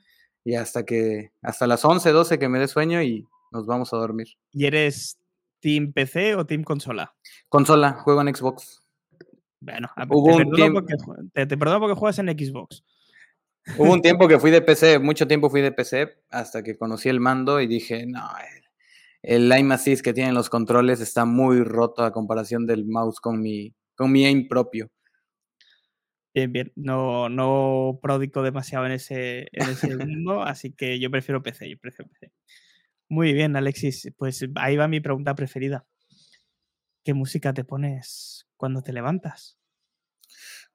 Y hasta que, hasta las 11, 12 que me dé sueño y nos vamos a dormir. ¿Y eres Team PC o Team Consola? Consola, juego en Xbox. Bueno, a- Hubo te, un perdono tiempo- porque, te, te perdono porque juegas en Xbox. Hubo un tiempo que fui de PC, mucho tiempo fui de PC, hasta que conocí el mando y dije, no, el, el aim assist que tienen los controles está muy roto a comparación del mouse con mi, con mi aim propio. Bien, bien. No, no prodigo demasiado en ese, en ese *laughs* mundo, así que yo prefiero PC, yo prefiero PC. Muy bien, Alexis. Pues ahí va mi pregunta preferida. ¿Qué música te pones cuando te levantas?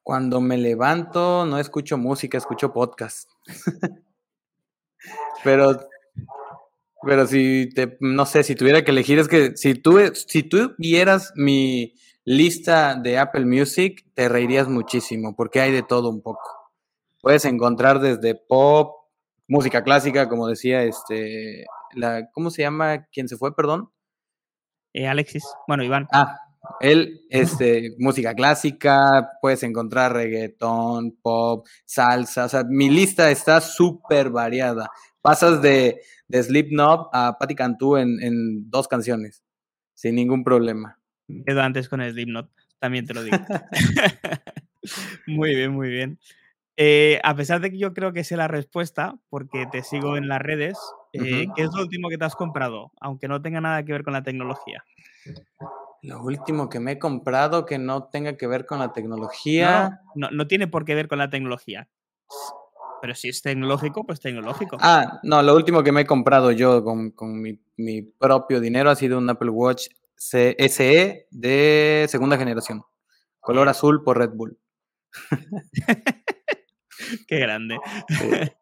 Cuando me levanto, no escucho música, escucho podcast. *laughs* pero, pero si te, no sé, si tuviera que elegir, es que si tú, si tú vieras mi lista de Apple Music, te reirías muchísimo, porque hay de todo un poco. Puedes encontrar desde pop, música clásica, como decía, este, la, ¿cómo se llama? ¿Quién se fue? Perdón. Eh, Alexis, bueno, Iván. Ah, él, este, música clásica, puedes encontrar reggaetón, pop, salsa, o sea, mi lista está súper variada. Pasas de, de Slipknot a Patti Cantú en, en dos canciones, sin ningún problema. Quedo antes con Slipknot, también te lo digo. *laughs* muy bien, muy bien. Eh, a pesar de que yo creo que sé la respuesta, porque te sigo en las redes, eh. ¿qué es lo último que te has comprado? Aunque no tenga nada que ver con la tecnología. Lo último que me he comprado que no tenga que ver con la No, tecnología. no, no tiene por qué ver con la tecnología. Pero si es tecnológico, pues tecnológico. Ah, no, lo último que me he comprado yo con, con mi, mi propio dinero ha sido un Apple Watch C- SE de segunda generación. Color azul por Red Bull. *laughs* Qué grande. Sí. *laughs*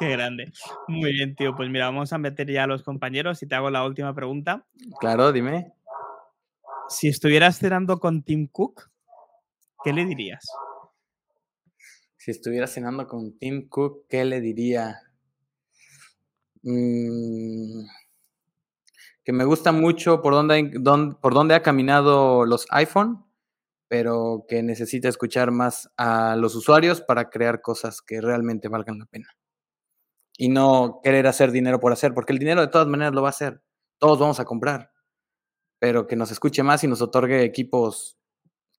Qué grande. Muy bien, tío. Pues mira, vamos a meter ya a los compañeros y te hago la última pregunta. Claro, dime. Si estuvieras cenando con Tim Cook, ¿qué le dirías? Si estuviera cenando con Tim Cook, ¿qué le diría? Mm, que me gusta mucho por dónde, dónde- por dónde ha caminado los iPhone, pero que necesita escuchar más a los usuarios para crear cosas que realmente valgan la pena. Y no querer hacer dinero por hacer, porque el dinero de todas maneras lo va a hacer. Todos vamos a comprar, pero que nos escuche más y nos otorgue equipos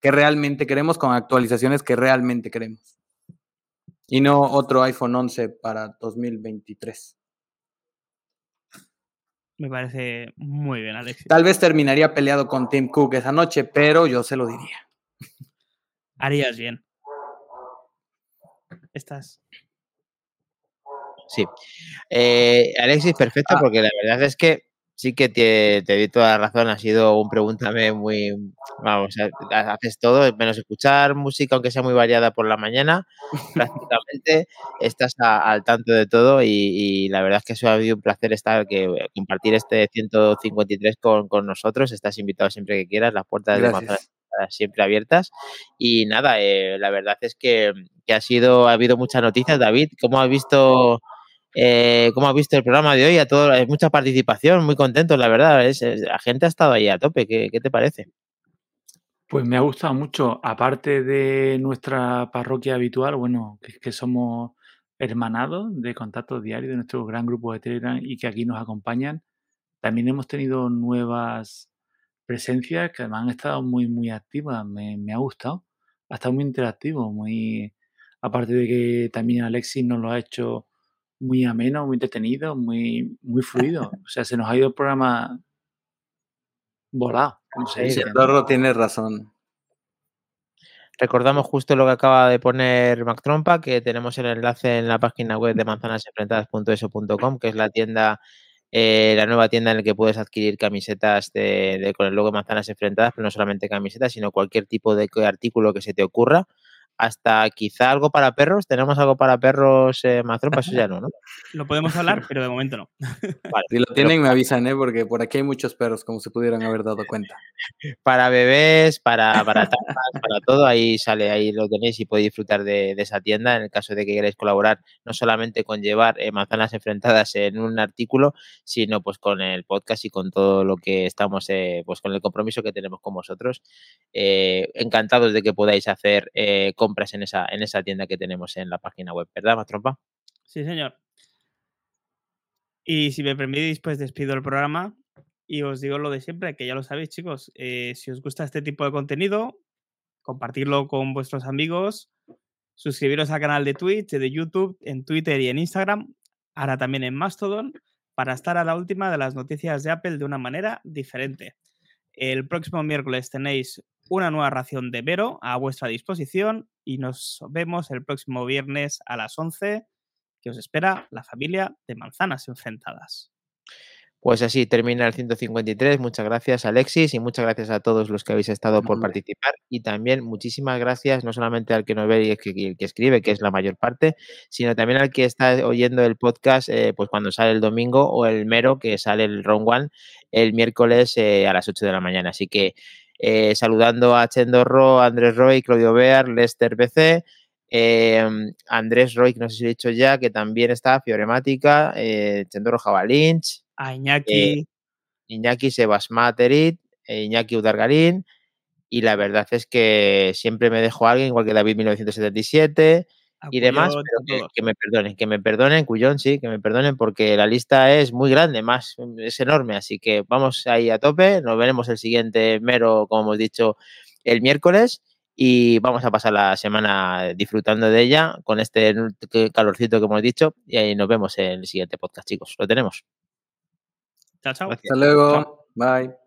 que realmente queremos con actualizaciones que realmente queremos. Y no otro iPhone 11 para 2023. Me parece muy bien, Alexis. Tal vez terminaría peleado con Tim Cook esa noche, pero yo se lo diría. Harías bien. Estás. Sí. Eh, Alexis, perfecto, Ah. porque la verdad es que sí que te, te di toda la razón. Ha sido un pregúntame muy. Vamos, ha- haces todo, menos escuchar música, aunque sea muy variada por la mañana. *laughs* Prácticamente estás a- al tanto de todo y, y la verdad es que eso ha habido un placer estar, que compartir este 153 con, con nosotros. Estás invitado siempre que quieras, las puertas de Manzana siempre abiertas. Y nada, eh, la verdad es que, que ha sido, ha habido muchas noticias. David, ¿cómo has visto? Eh, ¿Cómo has visto el programa de hoy? A todo, hay mucha participación, muy contentos, la verdad. es- la gente ha estado ahí a tope. ¿Qué, qué te parece? Pues me ha gustado mucho, aparte de nuestra parroquia habitual, bueno, que, que somos hermanados de contacto diario de nuestro gran grupo de Telegram y que aquí nos acompañan. También hemos tenido nuevas presencias que además han estado muy, muy activas. Me, me ha gustado. Ha estado muy interactivo, muy. Aparte de que también Alexis nos lo ha hecho muy ameno, muy entretenido, muy, muy fluido. *laughs* O sea, se nos ha ido el programa volado, como se Sí, ¿no? Dorro tiene razón. Recordamos justo lo que acaba de poner Mac Trompa, que tenemos el enlace en la página web de manzanasenfrentadas.eso.com, que es la tienda, eh, la nueva tienda en la que puedes adquirir camisetas de, de- con el logo de Manzanas Enfrentadas, pero no solamente camisetas, sino cualquier tipo de artículo que se te ocurra. Hasta quizá algo para perros. ¿Tenemos algo para perros, eh, Mazropa? Eso ya no, ¿no? Lo podemos hablar, pero de momento no. *laughs* Vale, si lo tienen, me avisan, ¿eh? Porque por aquí hay muchos perros, como se pudieran haber dado cuenta. Para bebés, para, para para todo, ahí sale, ahí lo tenéis y podéis disfrutar de, esa tienda en el caso de que queráis colaborar, no solamente con llevar eh, manzanas enfrentadas en un artículo, sino pues con el podcast y con todo lo que estamos, eh, pues con el compromiso que tenemos con vosotros. encantados de que podáis hacer compras en esa, en esa tienda que tenemos en la página web, ¿verdad, Mastrompa? Sí, señor. Y si me permitís, pues despido el programa y os digo lo de siempre, que ya lo sabéis, chicos. Eh, si os gusta este tipo de contenido, compartirlo con vuestros amigos, suscribiros al canal de Twitch, de YouTube, en Twitter y en Instagram, ahora también en Mastodon, para estar a la última de las noticias de Apple de una manera diferente. El próximo miércoles tenéis una nueva ración de Vero a vuestra disposición y nos vemos el próximo viernes a las 11 que os espera la familia de manzanas enfrentadas. Pues así termina el 153. Muchas gracias, Alexis, y muchas gracias a todos los que habéis estado por participar. Y también muchísimas gracias, no solamente al que nos ve y el que, escribe, que es la mayor parte, sino también al que está oyendo el podcast eh, pues cuando sale el domingo o el mero, que sale el Round One el miércoles eh, a las 8 de la mañana. Así que eh, saludando a Chendorro, Andrés Roy, Claudio Bear, Lester BC, em, Andrés Roy, que no sé si he dicho ya, que también está, Fioremática, eh, Chendorro Javalinch, a Iñaki, Iñaki Sebas Materit, Iñaki Udargarín, y la verdad es que siempre me dejo a alguien, igual que David 1977, y demás, pero que, me perdonen, que me perdonen, Cuyón, sí, que me perdonen, porque la lista es muy grande, más, es enorme, así que vamos ahí a tope, nos veremos el siguiente mero, como hemos dicho, el miércoles, y vamos a pasar la semana disfrutando de ella con este calorcito que hemos dicho, y ahí nos vemos en el siguiente podcast, chicos, lo tenemos. Chao, chao. Hasta luego, bye.